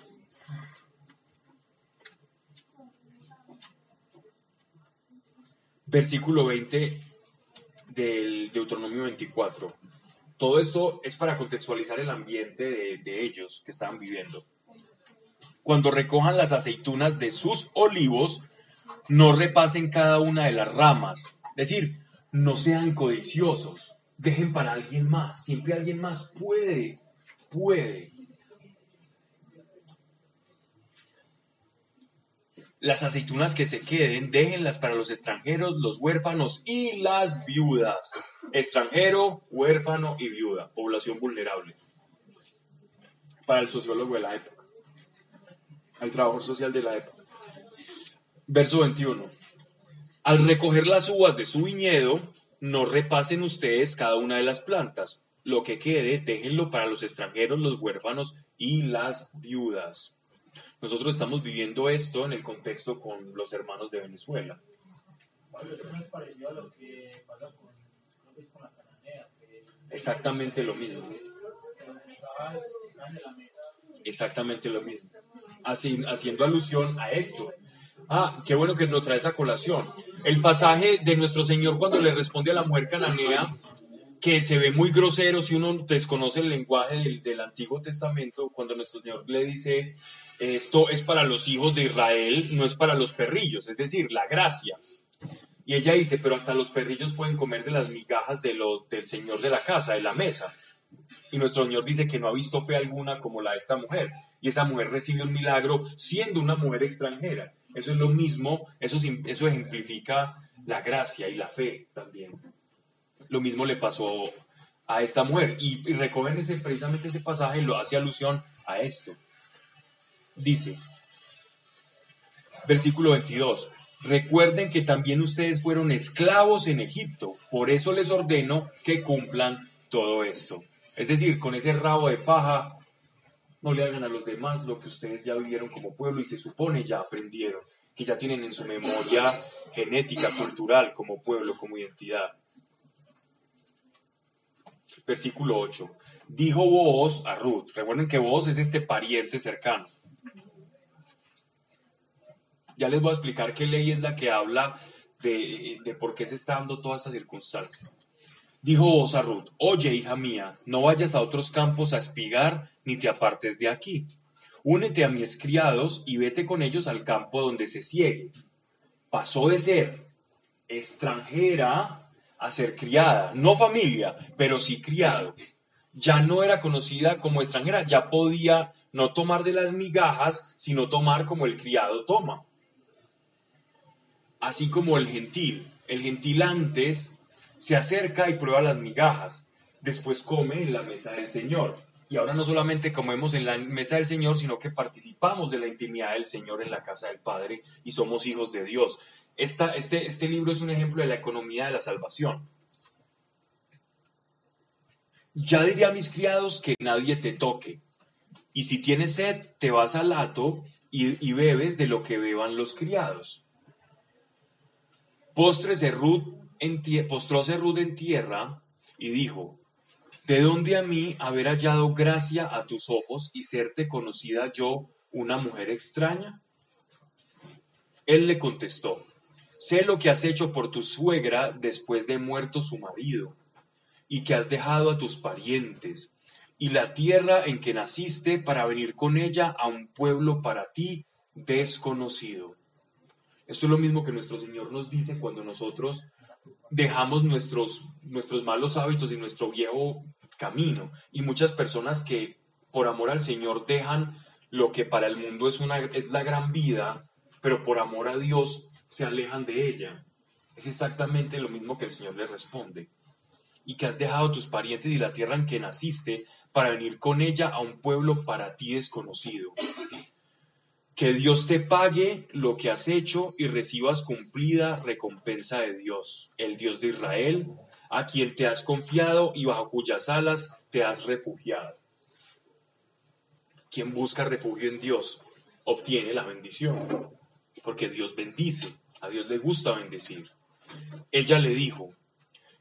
Versículo 20 del Deuteronomio 24. Todo esto es para contextualizar el ambiente de, de ellos que estaban viviendo. Cuando recojan las aceitunas de sus olivos, no repasen cada una de las ramas. Es decir, no sean codiciosos. Dejen para alguien más. Siempre alguien más puede, puede. Las aceitunas que se queden, déjenlas para los extranjeros, los huérfanos y las viudas. Extranjero, huérfano y viuda. Población vulnerable. Para el sociólogo de la época. Al trabajador social de la época. Verso 21. Al recoger las uvas de su viñedo, no repasen ustedes cada una de las plantas. Lo que quede, déjenlo para los extranjeros, los huérfanos y las viudas. Nosotros estamos viviendo esto en el contexto con los hermanos de Venezuela. Pablo, eso no es parecido a lo que pasa con, creo que es con la cananea, que Exactamente lo mismo. Exactamente lo mismo. Así- haciendo alusión a esto. Ah, qué bueno que nos trae esa colación. El pasaje de nuestro Señor cuando le responde a la mujer cananea, que se ve muy grosero si uno desconoce el lenguaje del, del Antiguo Testamento, cuando nuestro Señor le dice, esto es para los hijos de Israel, no es para los perrillos, es decir, la gracia. Y ella dice, pero hasta los perrillos pueden comer de las migajas del Señor de la casa, de la mesa. Y nuestro Señor dice que no ha visto fe alguna como la de esta mujer. Y esa mujer recibe un milagro siendo una mujer extranjera. Eso es lo mismo, eso, ejemplifica la gracia y la fe también. Lo mismo le pasó a esta mujer. Y, y precisamente ese pasaje lo hace alusión a esto. Dice, versículo 22. Recuerden que también ustedes fueron esclavos en Egipto, por eso les ordeno que cumplan todo esto. Es decir, con ese rabo de paja, no le hagan a los demás lo que ustedes ya vivieron como pueblo y se supone ya aprendieron, que ya tienen en su memoria genética, cultural, como pueblo, como identidad. Versículo 8. Dijo Booz a Ruth. Recuerden que Booz es este pariente cercano. Ya les voy a explicar qué ley es la que habla de, de por qué se está dando toda esta circunstancia. Dijo Ruth, oye hija mía, no vayas a otros campos a espigar, ni te apartes de aquí. Únete a mis criados y vete con ellos al campo donde se ciegue. Pasó de ser extranjera a ser criada, no familia, pero sí criado. Ya no era conocida como extranjera, ya podía no tomar de las migajas, sino tomar como el criado toma. Así como el gentil. El gentil antes se acerca y prueba las migajas, después come en la mesa del Señor. Y ahora no solamente comemos en la mesa del Señor, sino que participamos de la intimidad del Señor en la casa del Padre y somos hijos de Dios. Este, este libro es un ejemplo de la economía de la salvación. Ya diré a mis criados que nadie te toque. Y si tienes sed, te vas al hato y, y bebes de lo que beban los criados. Póstrese Ruth en tie- postróse Ruth en tierra y dijo, ¿de dónde a mí haber hallado gracia a tus ojos y serte conocida yo una mujer extraña? Él le contestó, sé lo que has hecho por tu suegra después de muerto su marido, y que has dejado a tus parientes, y la tierra en que naciste para venir con ella a un pueblo para ti desconocido. Esto es lo mismo que nuestro Señor nos dice cuando nosotros dejamos nuestros, nuestros malos hábitos y nuestro viejo camino. Y muchas personas que por amor al Señor dejan lo que para el mundo es, una, es la gran vida, pero por amor a Dios se alejan de ella. Es exactamente lo mismo que el Señor les responde. Y que has dejado tus parientes y la tierra en que naciste para venir con ella a un pueblo para ti desconocido. Que Dios te pague lo que has hecho y recibas cumplida recompensa de Dios, el Dios de Israel, a quien te has confiado y bajo cuyas alas te has refugiado. Quien busca refugio en Dios obtiene la bendición, porque Dios bendice, a Dios le gusta bendecir. Ella le dijo,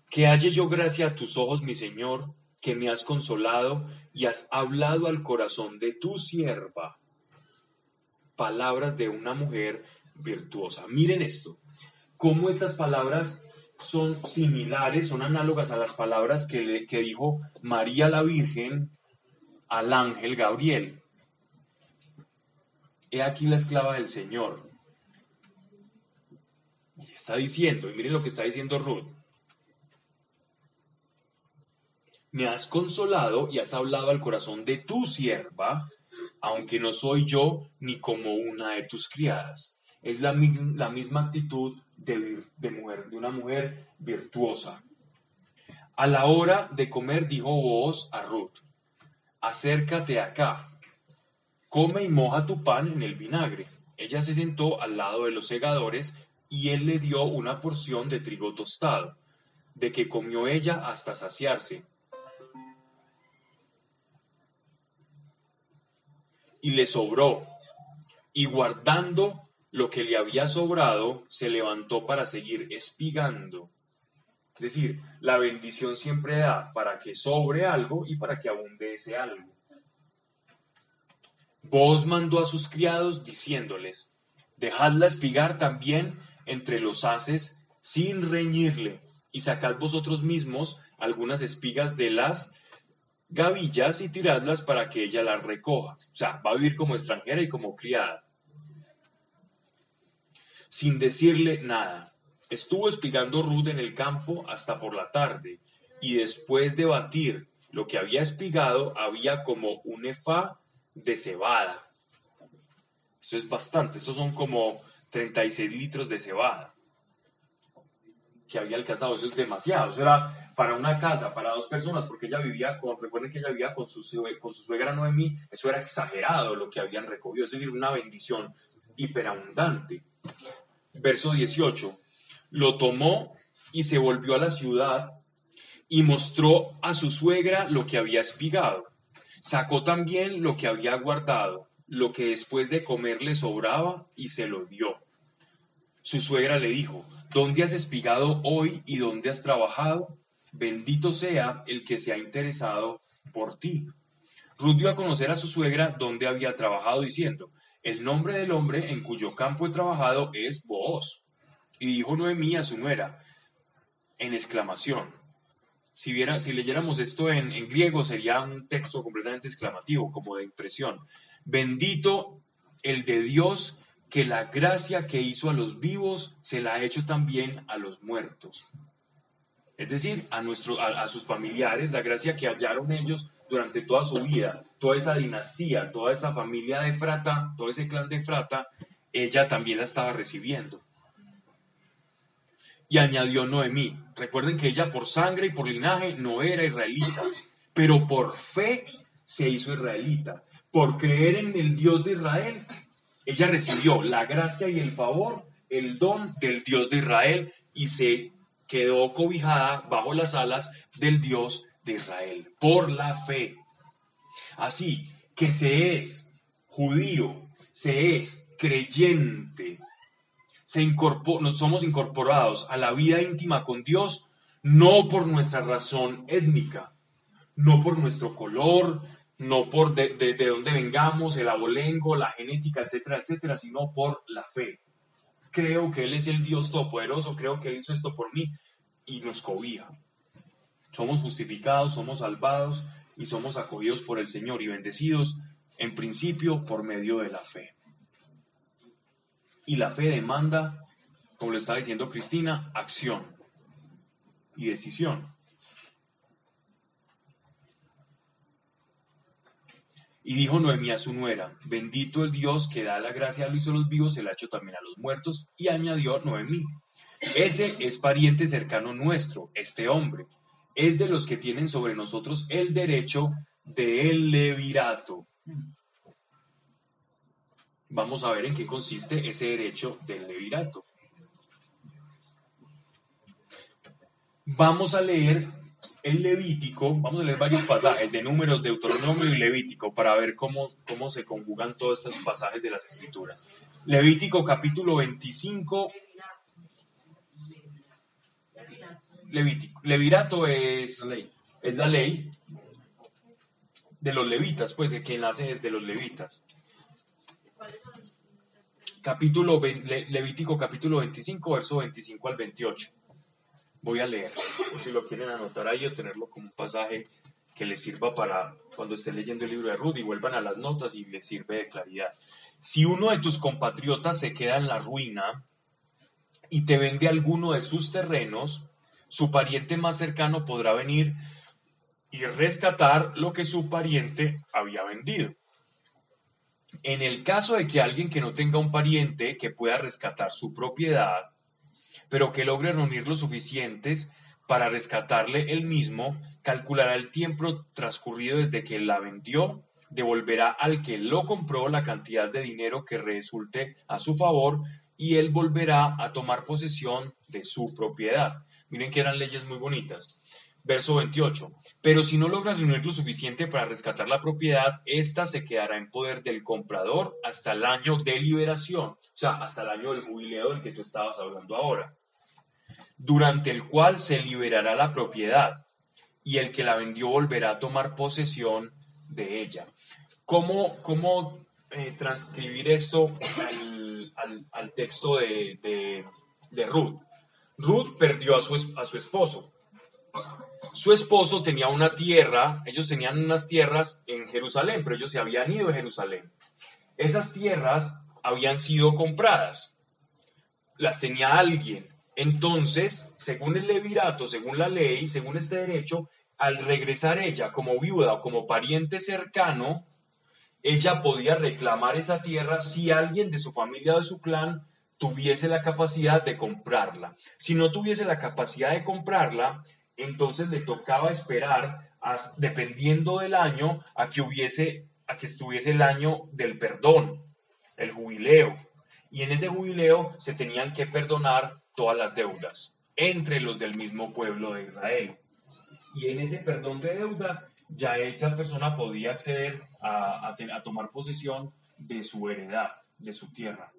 que halle yo gracia a tus ojos, mi Señor, que me has consolado y has hablado al corazón de tu sierva. Palabras de una mujer virtuosa. Miren esto, cómo estas palabras son similares, son análogas a las palabras que, le, que dijo María la Virgen al ángel Gabriel. He aquí la esclava del Señor. Y está diciendo, y miren lo que está diciendo Ruth. Me has consolado y has hablado al corazón de tu sierva, aunque no soy yo ni como una de tus criadas. Es la, mi- la misma actitud de, de mujer, de una mujer virtuosa. A la hora de comer dijo Booz a Ruth, acércate acá, come y moja tu pan en el vinagre. Ella se sentó al lado de los segadores y él le dio una porción de trigo tostado, de que comió ella hasta saciarse. Y le sobró, y guardando lo que le había sobrado, se levantó para seguir espigando. Es decir, la bendición siempre da para que sobre algo y para que abunde ese algo. Vos mandó a sus criados diciéndoles, dejadla espigar también entre los haces sin reñirle, y sacad vosotros mismos algunas espigas de las gavillas y tiradlas para que ella las recoja. O sea, va a vivir como extranjera y como criada. Sin decirle nada. Estuvo espigando Ruth en el campo hasta por la tarde, y después de batir lo que había espigado, había como un efá de cebada. Esto es bastante, estos son como 36 litros de cebada que había alcanzado. Eso es demasiado. Eso era para una casa, para dos personas, porque ella vivía con, recuerden que ella vivía con su, con su suegra Noemí. Eso era exagerado lo que habían recogido. Es decir, una bendición hiperabundante. Verso 18. Lo tomó y se volvió a la ciudad y mostró a su suegra lo que había espigado. Sacó también lo que había guardado, lo que después de comer le sobraba y se lo dio. Su suegra le dijo, ¿dónde has espigado hoy y dónde has trabajado? Bendito sea el que se ha interesado por ti. Ruth dio a conocer a su suegra dónde había trabajado, diciendo, el nombre del hombre en cuyo campo he trabajado es Booz. Y dijo Noemí a su nuera, en exclamación. Si, viera, si leyéramos esto en, en griego sería un texto completamente exclamativo, como de impresión. Bendito el de Dios que la gracia que hizo a los vivos se la ha hecho también a los muertos. Es decir, a, nuestro, a, sus familiares, la gracia que hallaron ellos durante toda su vida, toda esa dinastía, toda esa familia de Frata, todo ese clan de Frata, ella también la estaba recibiendo. Y añadió Noemí, recuerden que ella por sangre y por linaje no era israelita, pero por fe se hizo israelita. Por creer en el Dios de Israel, ella recibió la gracia y el favor, el don del Dios de Israel y se quedó cobijada bajo las alas del Dios de Israel, por la fe. Así que se es judío, se es creyente, se incorpor- nos somos incorporados a la vida íntima con Dios, no por nuestra razón étnica, no por nuestro color, no por de, de- de vengamos, el abolengo, la genética, etcétera, etcétera, sino por la fe. Creo que Él es el Dios Todopoderoso, creo que Él hizo esto por mí y nos cobija. Somos justificados, somos salvados y somos acogidos por el Señor y bendecidos en principio por medio de la fe. Y la fe demanda, como lo estaba diciendo Cristina, acción y decisión. Y dijo Noemí a su nuera, bendito el Dios que da la gracia a los a los vivos, se la ha hecho también a los muertos. Y añadió Noemí, ese es pariente cercano nuestro, este hombre. Es de los que tienen sobre nosotros el derecho del levirato. Vamos a ver en qué consiste ese derecho del levirato. Vamos a leer el Levítico, vamos a leer varios pasajes de números, Deuteronomio y Levítico para ver cómo, cómo se conjugan todos estos pasajes de las Escrituras. Levítico capítulo 25. Levítico. Levirato es, es la ley de los levitas, pues, de quien nace es de los levitas. Capítulo, Levítico capítulo 25, verso 25 al 28. Voy a leer, por si lo quieren anotar ahí o tenerlo como un pasaje que les sirva para cuando estén leyendo el libro de Ruth y vuelvan a las notas y les sirve de claridad. Si uno de tus compatriotas se queda en la ruina y te vende alguno de sus terrenos, su pariente más cercano podrá venir y rescatar lo que su pariente había vendido. En el caso de que alguien que no tenga un pariente que pueda rescatar su propiedad, pero que logre reunir lo suficientes para rescatarle él mismo, calculará el tiempo transcurrido desde que la vendió, devolverá al que lo compró la cantidad de dinero que resulte a su favor y él volverá a tomar posesión de su propiedad. Miren que eran leyes muy bonitas. Verso 28. Pero si no logra reunir lo suficiente para rescatar la propiedad, ésta se quedará en poder del comprador hasta el año de liberación, o sea, hasta el año del jubileo del que tú estabas hablando ahora, durante el cual se liberará la propiedad y el que la vendió volverá a tomar posesión de ella. ¿Cómo, cómo eh, transcribir esto al, al- texto de, de- de Ruth? Ruth perdió a su, a su esposo. Su esposo tenía una tierra, ellos tenían unas tierras en Jerusalén, pero ellos se habían ido de Jerusalén. Esas tierras habían sido compradas, las tenía alguien. Entonces, según el levirato, según la ley, según este derecho, al regresar ella como viuda o como pariente cercano, ella podía reclamar esa tierra si alguien de su familia o de su clan tuviese la capacidad de comprarla. Si no tuviese la capacidad de comprarla, entonces le tocaba esperar, as- dependiendo del año, a que hubiese, a que estuviese el año del perdón, el jubileo. Y en ese jubileo se tenían que perdonar todas las deudas entre los del mismo pueblo de Israel. Y en ese perdón de deudas, ya esa persona podía acceder a, a tomar posesión de su heredad, de su tierra.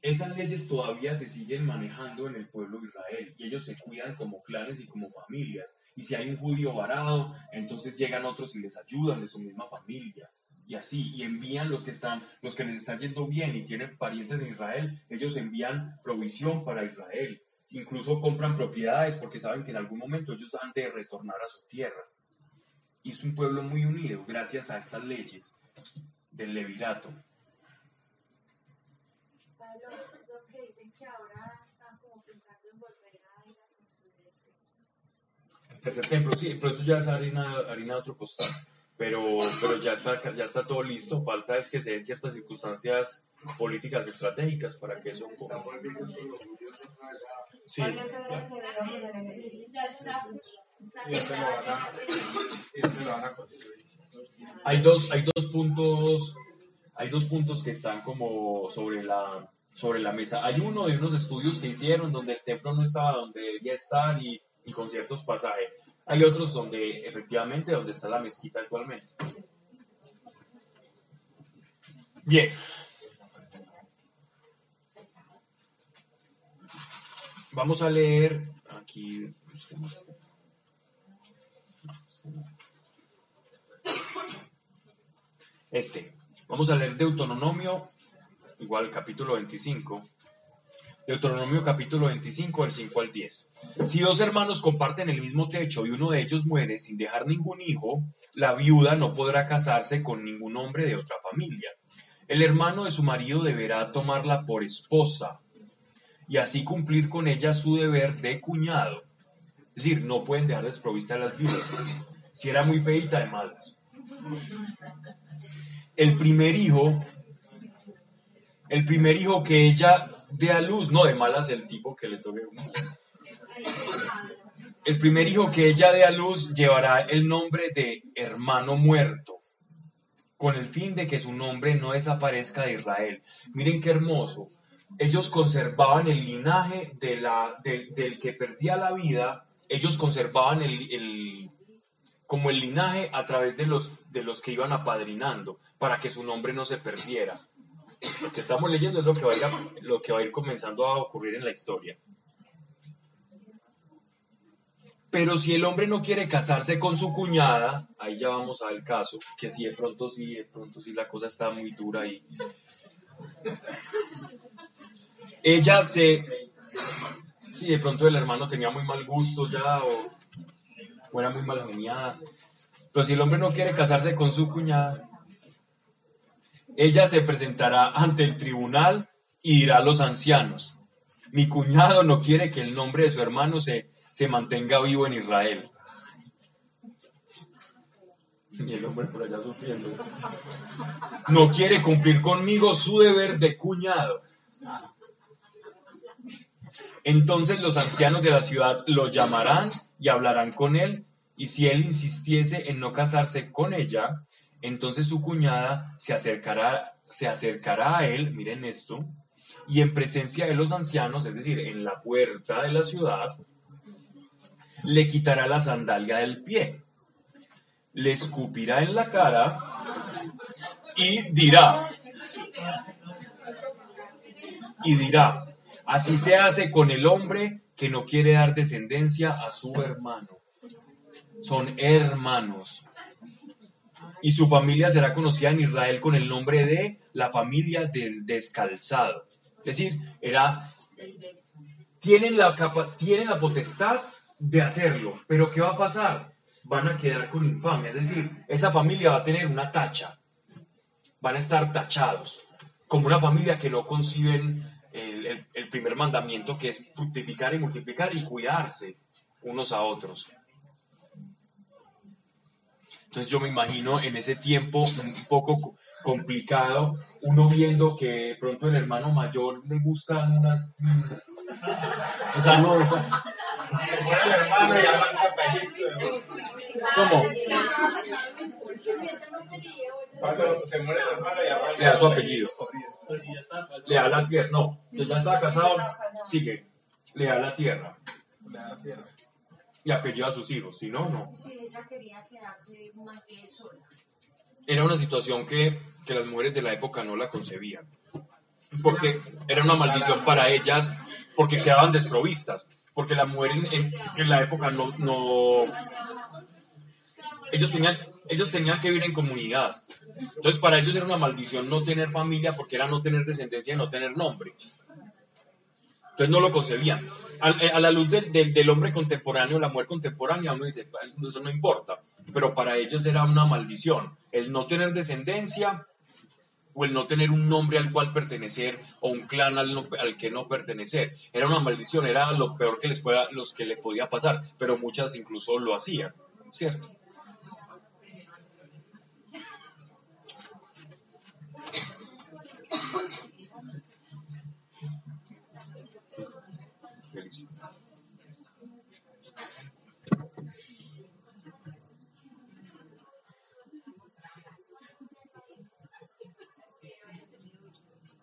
Esas leyes todavía se siguen manejando en el pueblo de Israel y ellos se cuidan como clanes y como familias. Y si hay un judío varado, entonces llegan otros y les ayudan de su misma familia. Y así, y envían los que están, los que les están yendo bien y tienen parientes en Israel, ellos envían provisión para Israel. Incluso compran propiedades porque saben que en algún momento ellos han de retornar a su tierra. Y es un pueblo muy unido gracias a estas leyes del levirato. Pablo, eso que dicen que ahora están como pensando en volver a ir a construir el templo. El tercer templo, sí, pero eso ya es harina, harina de otro costal. Pero, pero ya, está, ya está todo listo. Falta es que se den ciertas circunstancias políticas estratégicas para que eso ocurra. Sí, este este hay dos, hay dos puntos, hay dos puntos que están como sobre la, sobre la mesa. Hay uno de unos estudios que hicieron donde el templo no estaba donde debía estar y, y con ciertos pasajes. Hay otros donde efectivamente donde está la mezquita actualmente. Bien. Vamos a leer aquí. busquemos. Este. Vamos a leer Deuteronomio, igual capítulo 25. Deuteronomio capítulo 25, del 5 al 10. Si dos hermanos comparten el mismo techo y uno de ellos muere sin dejar ningún hijo, la viuda no podrá casarse con ningún hombre de otra familia. El hermano de su marido deberá tomarla por esposa y así cumplir con ella su deber de cuñado. Es decir, no pueden dejar desprovista a las viudas. Si era muy feita de malas. El primer hijo, el primer hijo que ella dé a luz, no de malas el tipo que le toque. El primer hijo que ella dé a luz llevará el nombre de hermano muerto, con el fin de que su nombre no desaparezca de Israel. Miren qué hermoso. Ellos conservaban el linaje de la, del- del que perdía la vida, ellos conservaban el, el- como el linaje a través de los, de los que iban apadrinando, para que su nombre no se perdiera. Lo que estamos leyendo es lo que, va a ir, a- lo que va a ir comenzando a ocurrir en la historia. Pero si el hombre no quiere casarse con su cuñada, ahí ya vamos al caso, que si de pronto sí, de pronto sí la cosa está muy dura y ella se, sí, de pronto el hermano tenía muy mal gusto ya o, o era muy mal geniada, pero si el hombre no quiere casarse con su cuñada, ella se presentará ante el tribunal y dirá a los ancianos, mi cuñado no quiere que el nombre de su hermano se, se mantenga vivo en Israel. Y el hombre por allá sufriendo. No quiere cumplir conmigo su deber de cuñado. Entonces los ancianos de la ciudad lo llamarán y hablarán con él, y si él insistiese en no casarse con ella, entonces su cuñada se acercará, se acercará a él, miren esto, y en presencia de los ancianos, es decir, en la puerta de la ciudad, le quitará la sandalia del pie, le escupirá en la cara y dirá, y dirá, así se hace con el hombre que no quiere dar descendencia a su hermano. Son hermanos. Y su familia será conocida en Israel con el nombre de la familia del descalzado. Es decir, era, tienen la, capa- la potestad de hacerlo, pero ¿qué va a pasar? Van a quedar con infamia, es decir, esa familia va a tener una tacha, van a estar tachados, como una familia que no conciben el- el primer mandamiento que es fructificar y multiplicar y cuidarse unos a otros. Entonces yo me imagino en ese tiempo un poco co- complicado, uno viendo que de pronto el hermano mayor le gustan unas... O sea, no, o sea, Se muere el hermano y arranca apellido. ¿cómo? Cuando se muere el hermano Le da su apellido. Le da la tierra. No, ya está casado, sigue. Le da la tierra. Le da tierra. Y apellido a sus hijos. Si no, no. Si ella quería quedarse más bien sola. Era una situación que, que las mujeres de la época no la concebían. Porque era una maldición para ellas, porque quedaban desprovistas. Porque la mujer en, en- en la época no, no... Ellos tenían, ellos tenían que vivir en comunidad. Entonces para ellos era una maldición no tener familia porque era no tener descendencia y no tener nombre. Entonces no lo concebían. A, a la luz del, del- hombre contemporáneo, la mujer contemporánea, uno dice, "Pues, eso no importa. Pero para ellos era una maldición. El no tener descendencia o el no tener un nombre al cual pertenecer o un clan al, que no pertenecer. Era una maldición, era lo peor que les pueda, los que le podía pasar. Pero muchas incluso lo hacían, ¿cierto?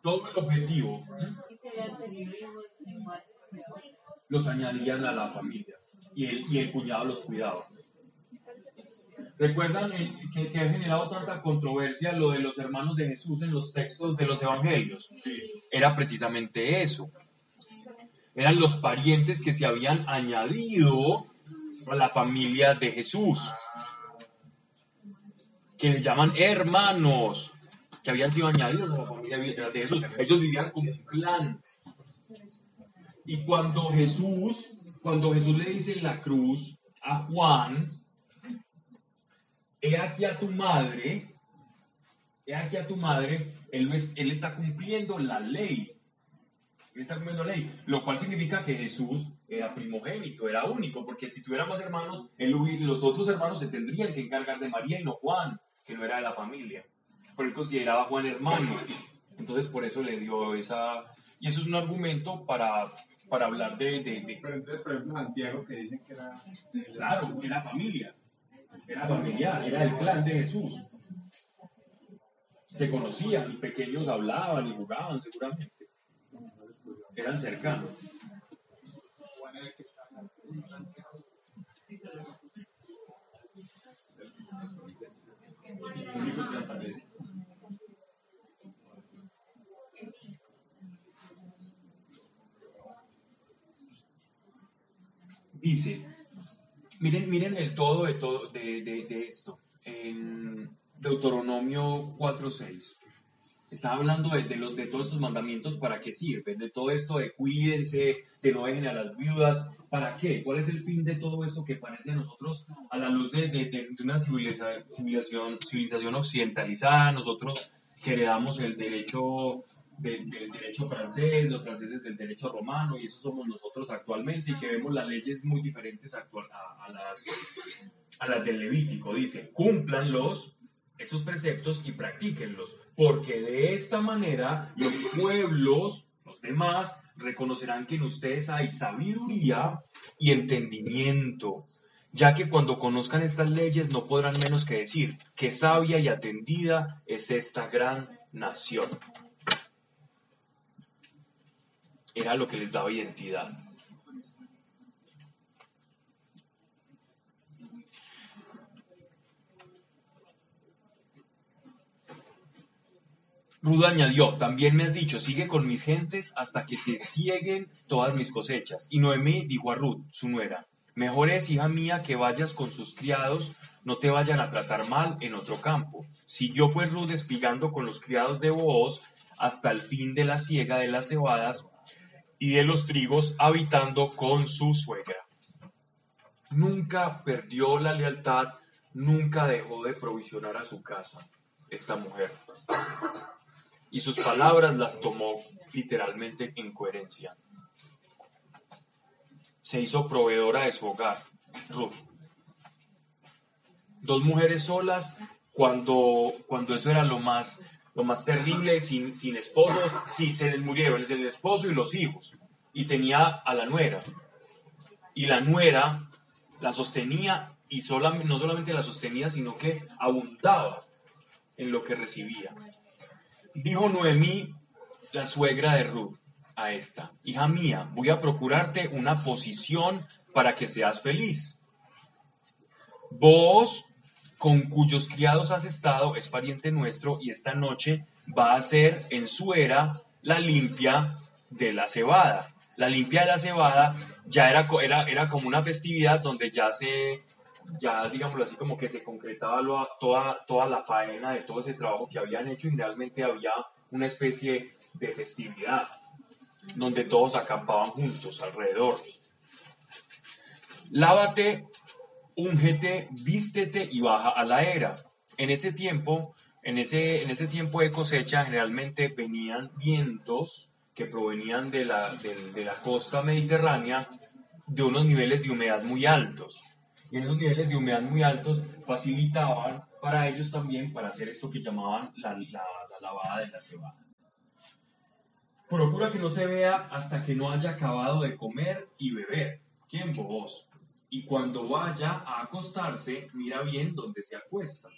Todo el objetivo los añadían a la familia y el, y el cuñado los cuidaba. ¿Recuerdan el- que, que ha generado tanta controversia lo de los hermanos de Jesús en los textos de los evangelios? Era precisamente eso. Eran los parientes que se habían añadido a la familia de Jesús, que le llaman hermanos, que habían sido añadidos a la familia de Jesús. Ellos vivían como un clan. Y cuando Jesús, cuando Jesús le dice en la cruz a Juan, he aquí a tu madre, he aquí a tu madre, él, está cumpliendo la ley. Él está cumpliendo la ley, lo cual significa que Jesús era primogénito, era único, porque si tuviera más hermanos, él los otros hermanos se tendrían que encargar de María y no Juan, que no era de la familia. Pero él consideraba a Juan hermano. Entonces por eso le dio esa... Y eso es un argumento para, para hablar de, de- de- Pero entonces, por ejemplo, Santiago que dicen que era. Claro, era familia. Era familiar, era el clan de Jesús. Se conocían y pequeños hablaban y jugaban seguramente. Eran cercanos. único que aparece. Dice, miren, miren el todo de, todo de, de- esto. En Deuteronomio 4.6. Está hablando de, los, de todos estos mandamientos para qué sirven, de todo esto de cuídense, de no dejen a las viudas. ¿Para qué? ¿Cuál es el fin de todo esto que parece a nosotros a la luz de, de- de- una civiliza- civilización, civilización occidentalizada? Nosotros que heredamos el derecho de- del derecho francés, los franceses del derecho romano, y eso somos nosotros actualmente, y que vemos las leyes muy diferentes actual, a, las, a las del Levítico. Dice, cúmplanlos, esos preceptos, y practíquenlos, porque de esta manera los pueblos, los demás, reconocerán que en ustedes hay sabiduría y entendimiento, ya que cuando conozcan estas leyes no podrán menos que decir, qué sabia y atendida es esta gran nación. Era lo que les daba identidad. Ruda añadió, también me has dicho, sigue con mis gentes hasta que se cieguen todas mis cosechas. Y Noemí dijo a Ruth, su nuera, mejor es, hija mía, que vayas con sus criados, no te vayan a tratar mal en otro campo. Siguió pues Ruth espigando con los criados de Booz hasta el fin de la siega de las cebadas y de los trigos, habitando con su suegra. Nunca perdió la lealtad, nunca dejó de provisionar a su casa, esta mujer y sus palabras las tomó literalmente en coherencia. Se hizo proveedora de su hogar, Ruth. Dos mujeres solas cuando, cuando eso era lo más, lo más terrible, sin, sin esposos, sí, se les murieron el esposo y los hijos, y tenía a la nuera. Y la nuera la sostenía, y sola- no solamente la sostenía, sino que abundaba en lo que recibía. Dijo Noemí, la suegra de Ruth, a esta, hija mía, voy a procurarte una posición para que seas feliz. Vos, con cuyos criados has estado, es pariente nuestro y esta noche va a ser en su era la limpia de la cebada. La limpia de la cebada ya era, era, era como una festividad donde ya se, ya digámoslo así, como que se concretaba lo- toda, toda la faena de todo ese trabajo que habían hecho y realmente había una especie de festividad donde todos acampaban juntos alrededor. Lávate, úngete, vístete y baja a la era. En ese tiempo, en ese, en ese tiempo de cosecha, generalmente venían vientos que provenían de la, de la costa mediterránea de unos niveles de humedad muy altos. Y en esos niveles de humedad muy altos facilitaban para ellos también para hacer esto que llamaban la, la- la lavada de la cebada. Procura que no te vea hasta que no haya acabado de comer y beber. ¿Quién vos? Y cuando vaya a acostarse, mira bien dónde se acuesta.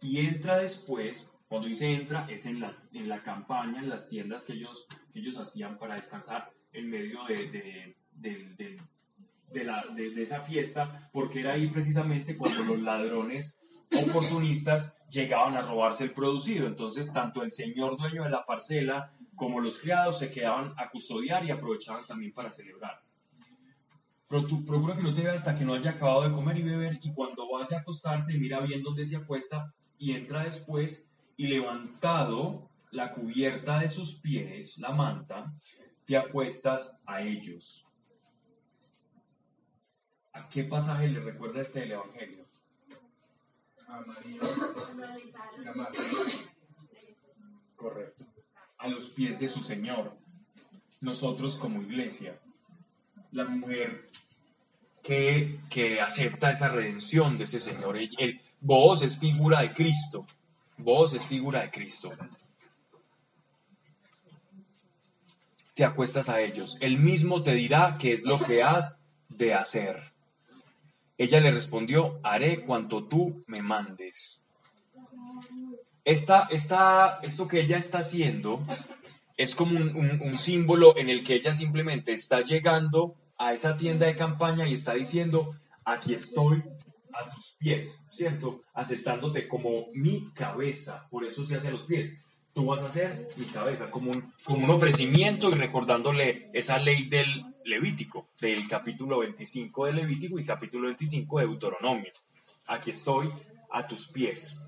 Y entra después, cuando dice entra, es en la, en la campaña, en las tiendas que ellos, que ellos hacían para descansar en medio de, de- de- de esa fiesta, porque era ahí precisamente cuando los ladrones oportunistas llegaban a robarse el producido. Entonces, tanto el señor dueño de la parcela como los criados se quedaban a custodiar y aprovechaban también para celebrar. Pero tú procura que no te vea hasta que no haya acabado de comer y beber y cuando vaya a acostarse mira bien dónde se acuesta y entra después y levantado la cubierta de sus pies, la manta, te acuestas a ellos. ¿A qué pasaje le recuerda este del Evangelio? A María a Marta. Correcto. A los pies de su Señor. Nosotros como iglesia, la mujer que, que acepta esa redención de ese Señor, el, Vos es figura de Cristo. Vos es figura de Cristo. Te acuestas a ellos. Él mismo te dirá qué es lo que has de hacer. Ella le respondió, haré cuanto tú me mandes. Esta, esta, esto que ella está haciendo es como un, un- símbolo en el que ella simplemente está llegando a esa tienda de campaña y está diciendo, aquí estoy a tus pies, ¿cierto? Aceptándote como mi cabeza, por eso se hace a los pies. Tú vas a ser mi cabeza, como un, como un ofrecimiento y recordándole esa ley del Levítico, del capítulo 25 de Levítico y capítulo 25 de Deuteronomio. Aquí estoy a tus pies.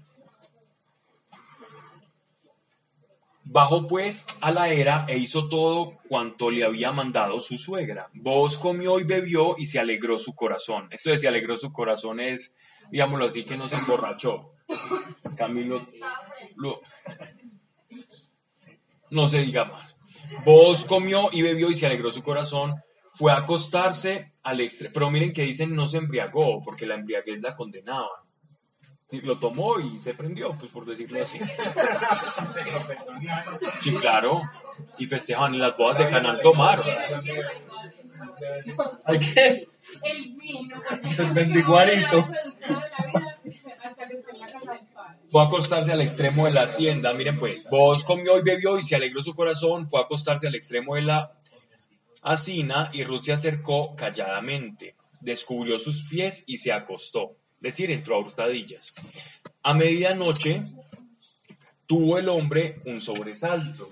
Bajó pues a la era e hizo todo cuanto le había mandado su suegra. Vos comió y bebió y se alegró su corazón. Esto de se alegró su corazón es, digámoslo así, que no se emborrachó. Camilo, lo- no se diga más. Vos comió y bebió y se alegró su corazón. Fue a acostarse al extremo. Pero miren que dicen no se embriagó, porque la embriaguez la condenaban. Lo tomó y se prendió, pues por decirlo así. Sí, claro. Y festejaban en las bodas de Canaán tomaron. ¿Hay qué? El vino. El ventiguarito. Hasta que esté en la casa del padre. Fue a acostarse al extremo de la hacienda. Miren pues, vos comió y bebió y se alegró su corazón. Fue a acostarse al extremo de la hacina y Ruth se acercó calladamente. Descubrió sus pies y se acostó. Decir, entró a hurtadillas. A medianoche tuvo el hombre un sobresalto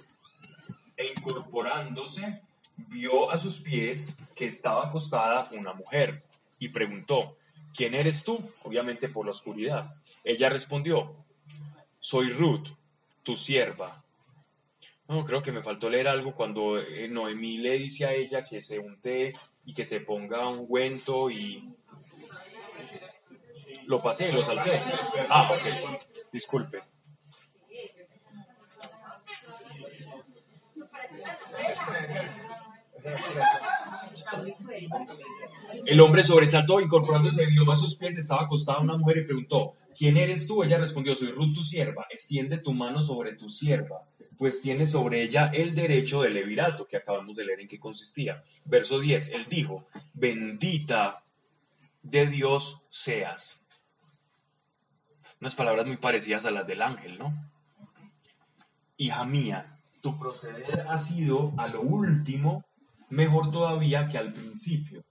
e incorporándose vio a sus pies que estaba acostada una mujer y preguntó, ¿quién eres tú? Obviamente por la oscuridad. Ella respondió, soy Ruth, tu sierva. No, creo que me faltó leer algo cuando eh, Noemí le dice a ella que se unte y que se ponga ungüento y... Lo pasé, lo salté. Ah, ok. Disculpe. El hombre sobresaltó, incorporándose vio a sus pies, estaba acostada una mujer y preguntó, ¿quién eres tú? Ella respondió, soy Ruth tu sierva, extiende tu mano sobre tu sierva, pues tiene sobre ella el derecho del levirato, que acabamos de leer en qué consistía. Verso 10, él dijo, bendita de Dios seas. Unas palabras muy parecidas a las del ángel, ¿no? Hija mía, tu proceder ha sido a lo último mejor todavía que al principio.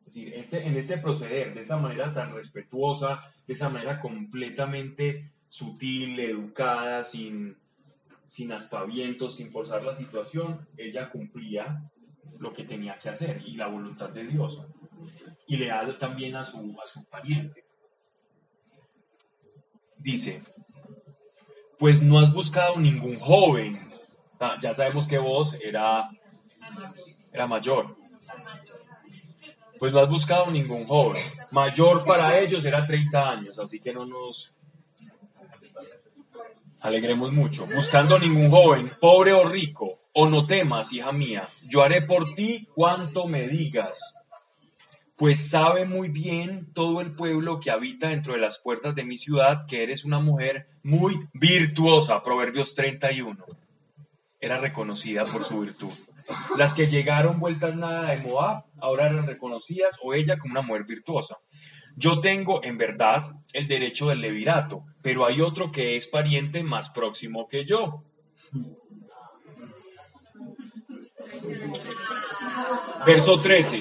Es decir, este, en este proceder, de esa manera tan respetuosa, de esa manera completamente sutil, educada, sin, sin aspavientos, sin forzar la situación, ella cumplía lo que tenía que hacer y la voluntad de Dios. Y leal también a su, a su pariente. Dice, pues no has buscado ningún joven. Ah, ya sabemos que vos era, era mayor. Pues no has buscado ningún joven. Mayor para ellos era 30 años, así que no nos alegremos mucho. Buscando ningún joven, pobre o rico, o no temas, hija mía, yo haré por ti cuanto me digas. Pues sabe muy bien todo el pueblo que habita dentro de las puertas de mi ciudad que eres una mujer muy virtuosa. Proverbios 31. Era reconocida por su virtud. Las que llegaron vueltas nada de Moab ahora eran reconocidas o ella como una mujer virtuosa. Yo tengo, en verdad, el derecho del levirato, pero hay otro que es pariente más próximo que yo. Verso 13.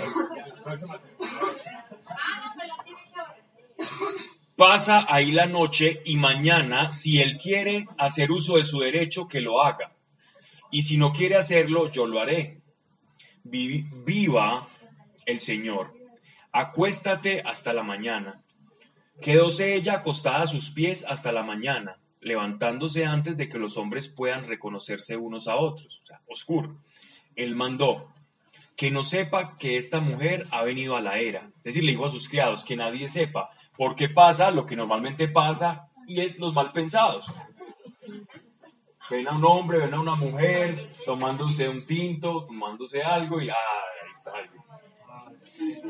Pasa ahí la noche y mañana, si él quiere hacer uso de su derecho, que lo haga. Y si no quiere hacerlo, yo lo haré. Vi- Viva el Señor. Acuéstate hasta la mañana. Quedóse ella acostada a sus pies hasta la mañana, levantándose antes de que los hombres puedan reconocerse unos a otros. O sea, oscuro. Él mandó que no sepa que esta mujer ha venido a la era. Es decir, le dijo a sus criados que nadie sepa, porque pasa lo que normalmente pasa y es los mal pensados. Ven a un hombre, ven a una mujer tomándose un tinto, tomándose algo y ah, ahí está.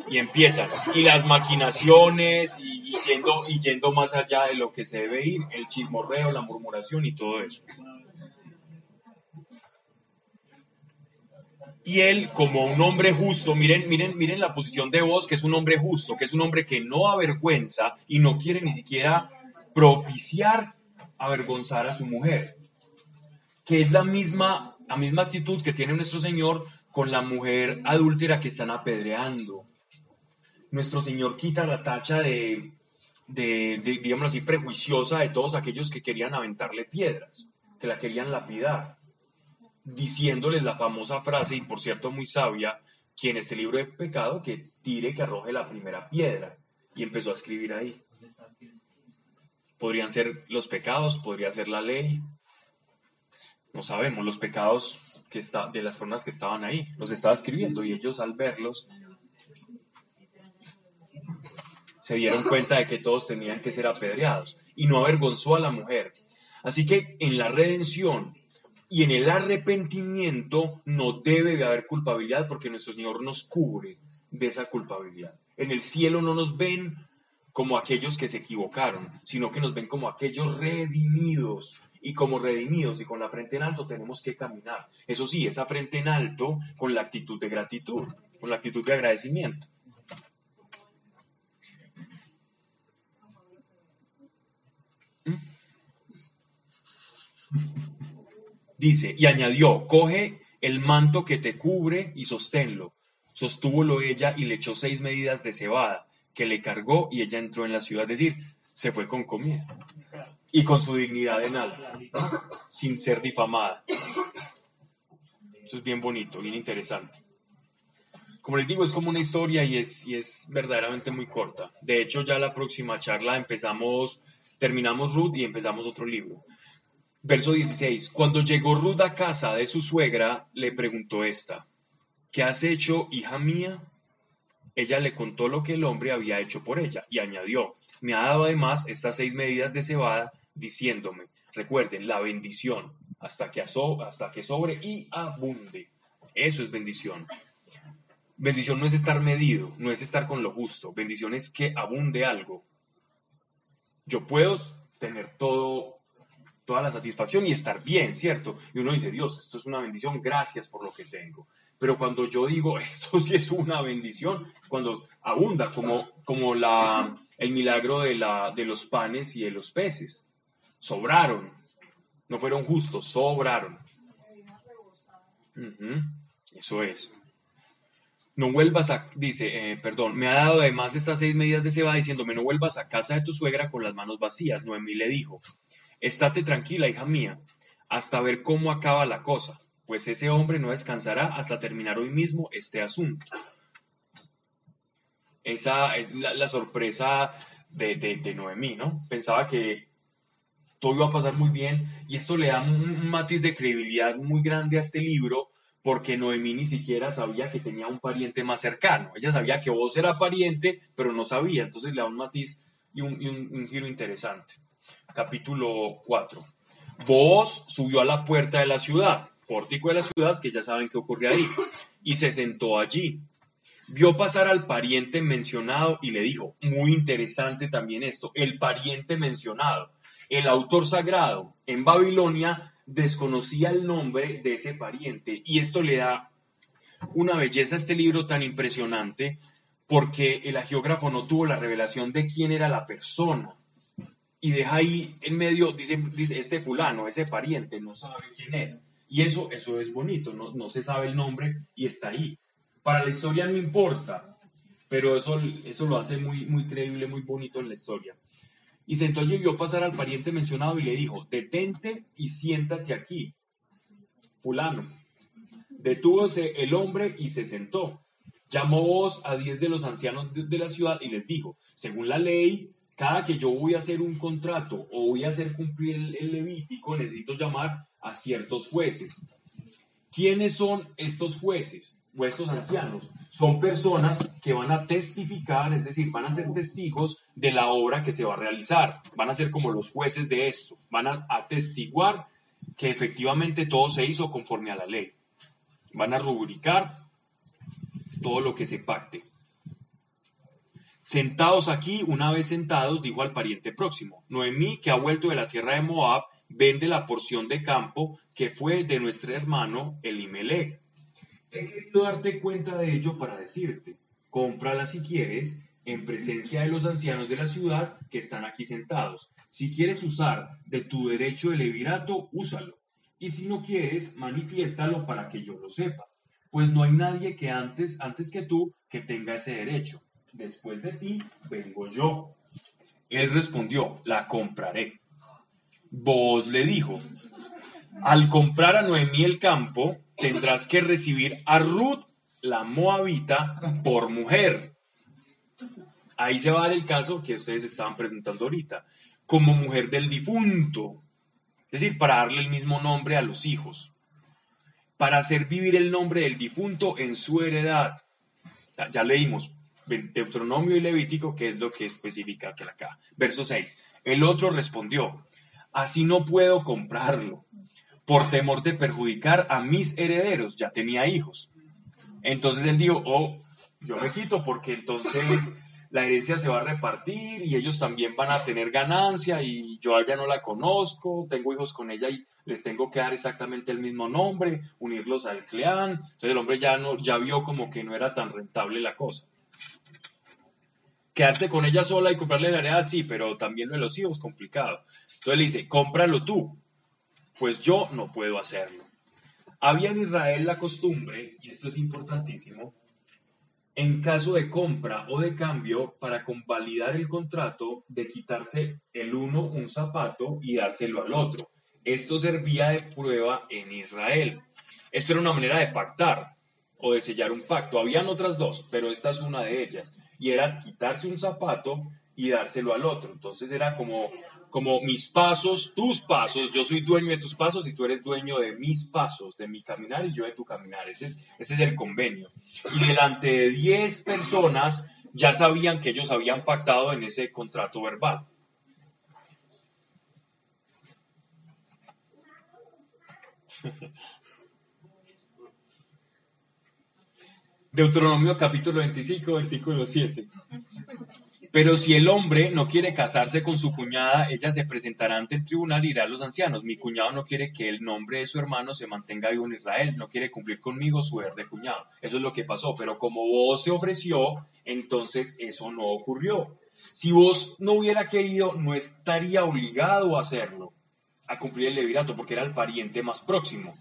Y empiezan. Y las maquinaciones y, y yendo, y yendo más allá de lo que se debe ir, el chismorreo, la murmuración y todo eso. Y él, como un hombre justo, miren, miren, miren la posición de voz, que es un hombre justo, que es un hombre que no avergüenza y no quiere ni siquiera propiciar avergonzar a su mujer. Que es la misma, la misma actitud que tiene nuestro Señor con la mujer adúltera que están apedreando. Nuestro Señor quita la tacha de, de, de digámoslo así, prejuiciosa de todos aquellos que querían aventarle piedras, que la querían lapidar diciéndoles la famosa frase, y por cierto muy sabia, quien este libro de pecado, que tire, que arroje la primera piedra. Y empezó a escribir ahí. Podrían ser los pecados, podría ser la ley. No sabemos, los pecados que está, de las personas que estaban ahí. Los estaba escribiendo y ellos al verlos se dieron cuenta de que todos tenían que ser apedreados y no avergonzó a la mujer. Así que en la redención y en el arrepentimiento no debe de haber culpabilidad porque nuestro Señor nos cubre de esa culpabilidad. En el cielo no nos ven como aquellos que se equivocaron, sino que nos ven como aquellos redimidos. Y como redimidos y con la frente en alto tenemos que caminar. Eso sí, esa frente en alto con la actitud de gratitud, con la actitud de agradecimiento. Dice, y añadió, coge el manto que te cubre y sosténlo. Sostúvolo ella y le echó seis medidas de cebada, que le cargó y ella entró en la ciudad. Es decir, se fue con comida y con su dignidad en alto, sin ser difamada. Eso es bien bonito, bien interesante. Como les digo, es como una historia y es, y es verdaderamente muy corta. De hecho, ya la próxima charla empezamos, terminamos Ruth y empezamos otro libro. Verso 16. Cuando llegó Ruth a casa de su suegra, le preguntó esta, ¿qué has hecho, hija mía? Ella le contó lo que el hombre había hecho por ella y añadió, me ha dado además estas seis medidas de cebada, diciéndome, recuerden, la bendición, hasta que, hasta que sobre y abunde. Eso es bendición. Bendición no es estar medido, no es estar con lo justo. Bendición es que abunde algo. Yo puedo tener todo toda la satisfacción y estar bien, ¿cierto? Y uno dice, Dios, esto es una bendición, gracias por lo que tengo. Pero cuando yo digo, esto sí es una bendición, cuando abunda, como, como la, el milagro de, la, de los panes y de los peces, sobraron, no fueron justos, sobraron. Eso es. No vuelvas a, dice, eh, perdón, me ha dado además estas seis medidas de cebada diciéndome, no vuelvas a casa de tu suegra con las manos vacías. Noemí le dijo, estate tranquila, hija mía, hasta ver cómo acaba la cosa, pues ese hombre no descansará hasta terminar hoy mismo este asunto. Esa es la, sorpresa de, de, de Noemí, ¿no? Pensaba que todo iba a pasar muy bien y esto le da un, matiz de credibilidad muy grande a este libro porque Noemí ni siquiera sabía que tenía un pariente más cercano. Ella sabía que vos era pariente, pero no sabía, entonces le da un matiz y un, y un giro interesante. Capítulo 4. Vos subió a la puerta de la ciudad, pórtico de la ciudad, que ya saben qué ocurre ahí, y se sentó allí. Vio pasar al pariente mencionado y le dijo, muy interesante también esto, el pariente mencionado. El autor sagrado en Babilonia desconocía el nombre de ese pariente y esto le da una belleza a este libro tan impresionante porque el agiógrafo no tuvo la revelación de quién era la persona y deja ahí en medio, dice, dice este fulano, ese pariente, no sabe quién es. Y eso, eso es bonito, no, no se sabe el nombre y está ahí. Para la historia no importa, pero eso, eso lo hace muy, muy creíble, muy bonito en la historia. Y y vio pasar al pariente mencionado y le dijo, detente y siéntate aquí, fulano. Detúvose el hombre y se sentó. Llamó voz a diez de los ancianos de la ciudad y les dijo, según la ley, cada que yo voy a hacer un contrato o voy a hacer cumplir el, levítico, necesito llamar a ciertos jueces. ¿Quiénes son estos jueces o estos ancianos? Son personas que van a testificar, es decir, van a ser testigos de la obra que se va a realizar. Van a ser como los jueces de esto. Van a atestiguar que efectivamente todo se hizo conforme a la ley. Van a rubricar todo lo que se pacte. Sentados aquí, una vez sentados, dijo al pariente próximo, Noemí, que ha vuelto de la tierra de Moab, vende la porción de campo que fue de nuestro hermano Elimelech. He querido darte cuenta de ello para decirte, cómprala si quieres, en presencia de los ancianos de la ciudad que están aquí sentados. Si quieres usar de tu derecho de levirato, úsalo. Y si no quieres, manifiéstalo para que yo lo sepa. Pues no hay nadie que antes, antes que tú, que tenga ese derecho. Después de ti, vengo yo. Él respondió, la compraré. Vos le dijo, al comprar a Noemí el campo, tendrás que recibir a Ruth, la moabita, por mujer. Ahí se va a dar el caso que ustedes estaban preguntando ahorita, como mujer del difunto, es decir, para darle el mismo nombre a los hijos, para hacer vivir el nombre del difunto en su heredad. Ya, ya leímos Deuteronomio y Levítico, que es lo que especifica aquel acá. Verso 6. El otro respondió, así no puedo comprarlo, por temor de perjudicar a mis herederos, ya tenía hijos. Entonces él dijo, oh, yo me quito porque entonces la herencia se va a repartir y ellos también van a tener ganancia y yo a ella no la conozco, tengo hijos con ella y les tengo que dar exactamente el mismo nombre, unirlos al clan. Entonces el hombre ya, no, ya vio como que no era tan rentable la cosa. Quedarse con ella sola y comprarle la heredad, sí, pero también lo de los hijos, complicado. Entonces le dice, cómpralo tú, pues yo no puedo hacerlo. Había en Israel la costumbre, y esto es importantísimo, en caso de compra o de cambio, para convalidar el contrato, de quitarse el uno un zapato y dárselo al otro. Esto servía de prueba en Israel. Esto era una manera de pactar o de sellar un pacto. Habían otras dos, pero esta es una de ellas. Y era quitarse un zapato y dárselo al otro. Entonces era como, como mis pasos, tus pasos. Yo soy dueño de tus pasos y tú eres dueño de mis pasos, de mi caminar y yo de tu caminar. Ese es, ese es el convenio. Y delante de 10 personas ya sabían que ellos habían pactado en ese contrato verbal. Deuteronomio capítulo 25, versículo 7. Pero si el hombre no quiere casarse con su cuñada, ella se presentará ante el tribunal y dirá a los ancianos, mi cuñado no quiere que el nombre de su hermano se mantenga vivo en Israel, no quiere cumplir conmigo su deber de cuñado. Eso es lo que pasó, pero como vos se ofreció, entonces eso no ocurrió. Si vos no hubiera querido, no estaría obligado a hacerlo, a cumplir el levirato, porque era el pariente más próximo.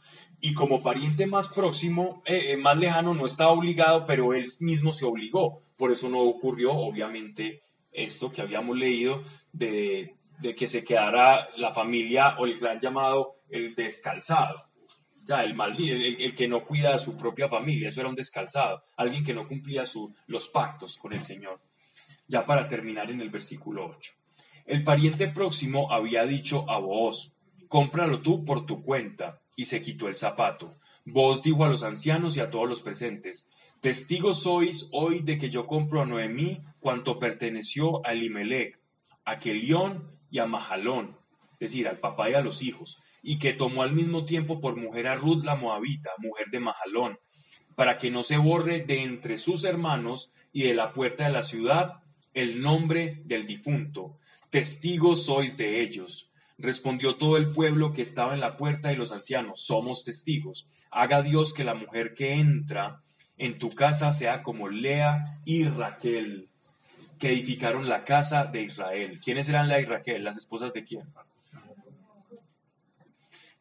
Y como pariente más próximo, eh, eh, más lejano, no estaba obligado, pero él mismo se obligó. Por eso no ocurrió, obviamente, esto que habíamos leído de, de que se quedara la familia o el clan llamado el descalzado. Ya, el maldito, el, que no cuida a su propia familia, eso era un descalzado, alguien que no cumplía su, los pactos con el Señor. Ya para terminar en el versículo 8. El pariente próximo había dicho a vos, cómpralo tú por tu cuenta, y se quitó el zapato. Vos dijo a los ancianos y a todos los presentes, testigos sois hoy de que yo compro a Noemí cuanto perteneció a Elimelech, a Kelión y a Mahalón, es decir, al papá y a los hijos, y que tomó al mismo tiempo por mujer a Ruth la Moabita, mujer de Mahalón, para que no se borre de entre sus hermanos y de la puerta de la ciudad el nombre del difunto. Testigos sois de ellos. Respondió todo el pueblo que estaba en la puerta y los ancianos, somos testigos. Haga Dios que la mujer que entra en tu casa sea como Lea y Raquel, que edificaron la casa de Israel. ¿Quiénes eran Lea y Raquel? ¿Las esposas de quién?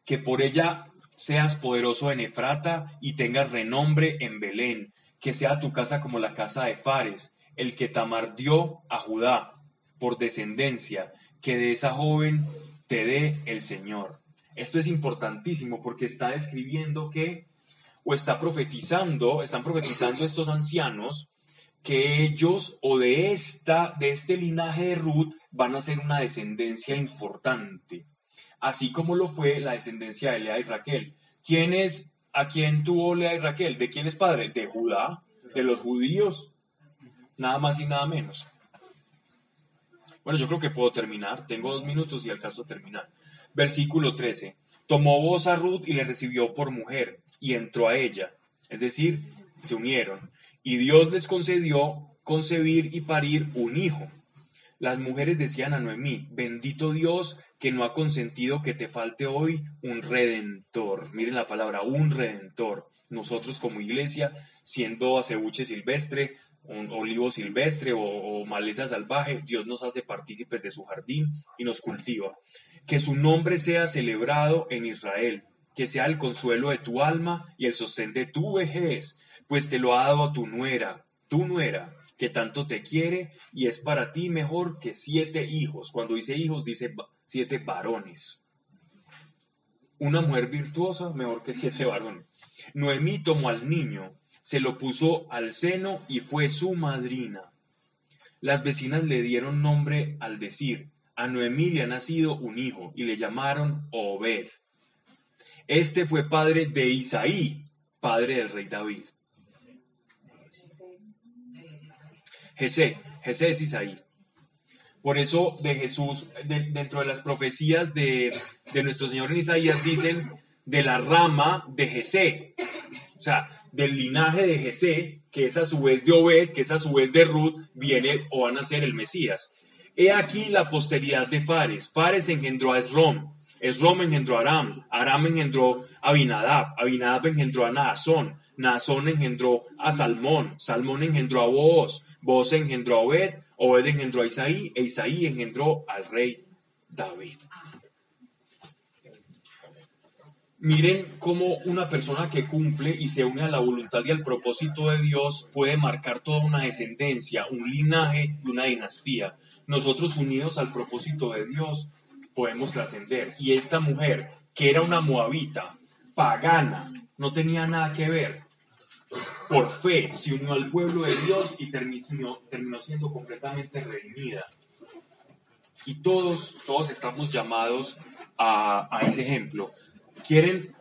Que por ella seas poderoso en Efrata y tengas renombre en Belén, que sea tu casa como la casa de Fares, el que Tamar dio a Judá por descendencia, que de esa joven te dé el Señor. Esto es importantísimo porque está describiendo que, o está profetizando, están profetizando estos ancianos, que ellos o de esta, de este linaje de Ruth, van a ser una descendencia importante, así como lo fue la descendencia de Lea y Raquel. ¿Quién es, a quién tuvo Lea y Raquel? ¿De quién es padre? De Judá, de los judíos, nada más y nada menos. Bueno, yo creo que puedo terminar. Tengo dos minutos y alcanzo a terminar. Versículo 13. Tomó voz a Ruth y le recibió por mujer y entró a ella. Es decir, se unieron. Y Dios les concedió concebir y parir un hijo. Las mujeres decían a Noemí, bendito Dios que no ha consentido que te falte hoy un redentor. Miren la palabra, un redentor. Nosotros como iglesia, siendo acebuche silvestre, un olivo silvestre o, maleza salvaje, Dios nos hace partícipes de su jardín y nos cultiva. Que su nombre sea celebrado en Israel, que sea el consuelo de tu alma y el sostén de tu vejez, pues te lo ha dado tu nuera, tu nuera, que tanto te quiere y es para ti mejor que siete hijos. Cuando dice hijos, dice siete varones. Una mujer virtuosa mejor que siete varones. Noemí tomó al niño, se lo puso al seno y fue su madrina. Las vecinas le dieron nombre al decir, a Noemí le ha nacido un hijo y le llamaron Obed. Este fue padre de Isaí, padre del rey David. Jesé, Jesé es Isaí. Por eso de Jesús, de- dentro de las profecías de, de nuestro Señor en Isaías, dicen de la rama de Jesé. O sea, del linaje de Jesé, que es a su vez de Obed, que es a su vez de Ruth, viene o van a ser el Mesías. He aquí la posteridad de Fares. Fares engendró a Esrom. Esrom engendró a Aram. Aram engendró a Abinadab. Abinadab engendró a Naasón. Naasón engendró a Salmón. Salmón engendró a Booz. Booz engendró a Obed. Obed engendró a Isaí. E Isaí engendró al rey David. Miren cómo una persona que cumple y se une a la voluntad y al propósito de Dios puede marcar toda una descendencia, un linaje y una dinastía. Nosotros unidos al propósito de Dios podemos trascender. Y esta mujer, que era una moabita, pagana, no tenía nada que ver, por fe se unió al pueblo de Dios y terminó, siendo completamente redimida. Y todos, todos estamos llamados a, a ese ejemplo. ¿Quieren,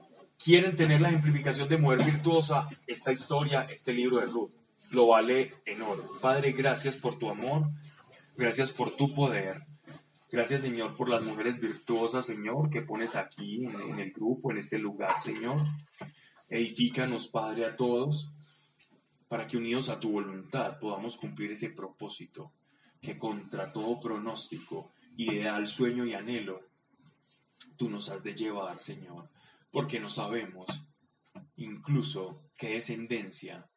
quieren tener la ejemplificación de mujer virtuosa, esta historia, este libro de Ruth. Lo vale en oro. Padre, gracias por tu amor, gracias por tu poder. Gracias, Señor, por las mujeres virtuosas, Señor, que pones aquí en, en el grupo, en este lugar, Señor. Edifícanos, Padre, a todos, para que unidos a tu voluntad podamos cumplir ese propósito que contra todo pronóstico, ideal, sueño y anhelo, tú nos has de llevar, Señor, porque no sabemos incluso qué descendencia,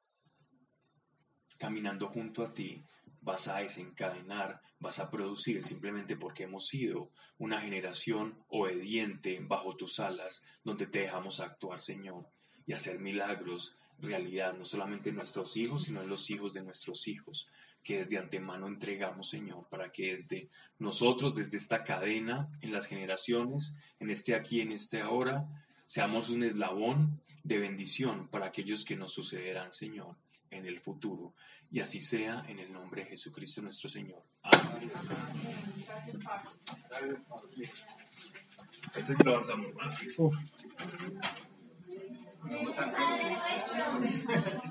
caminando junto a ti, vas a desencadenar, vas a producir simplemente porque hemos sido una generación obediente bajo tus alas, donde te dejamos actuar, Señor, y hacer milagros realidad, no solamente en nuestros hijos, sino en los hijos de nuestros hijos, que desde antemano entregamos, Señor, para que desde nosotros, desde esta cadena, en las generaciones, en este aquí, en este ahora, seamos un eslabón de bendición para aquellos que nos sucederán, Señor, en el futuro. Y así sea en el nombre de Jesucristo nuestro Señor. Amén. Ese es lo avanzamos. Uf. Padre nuestro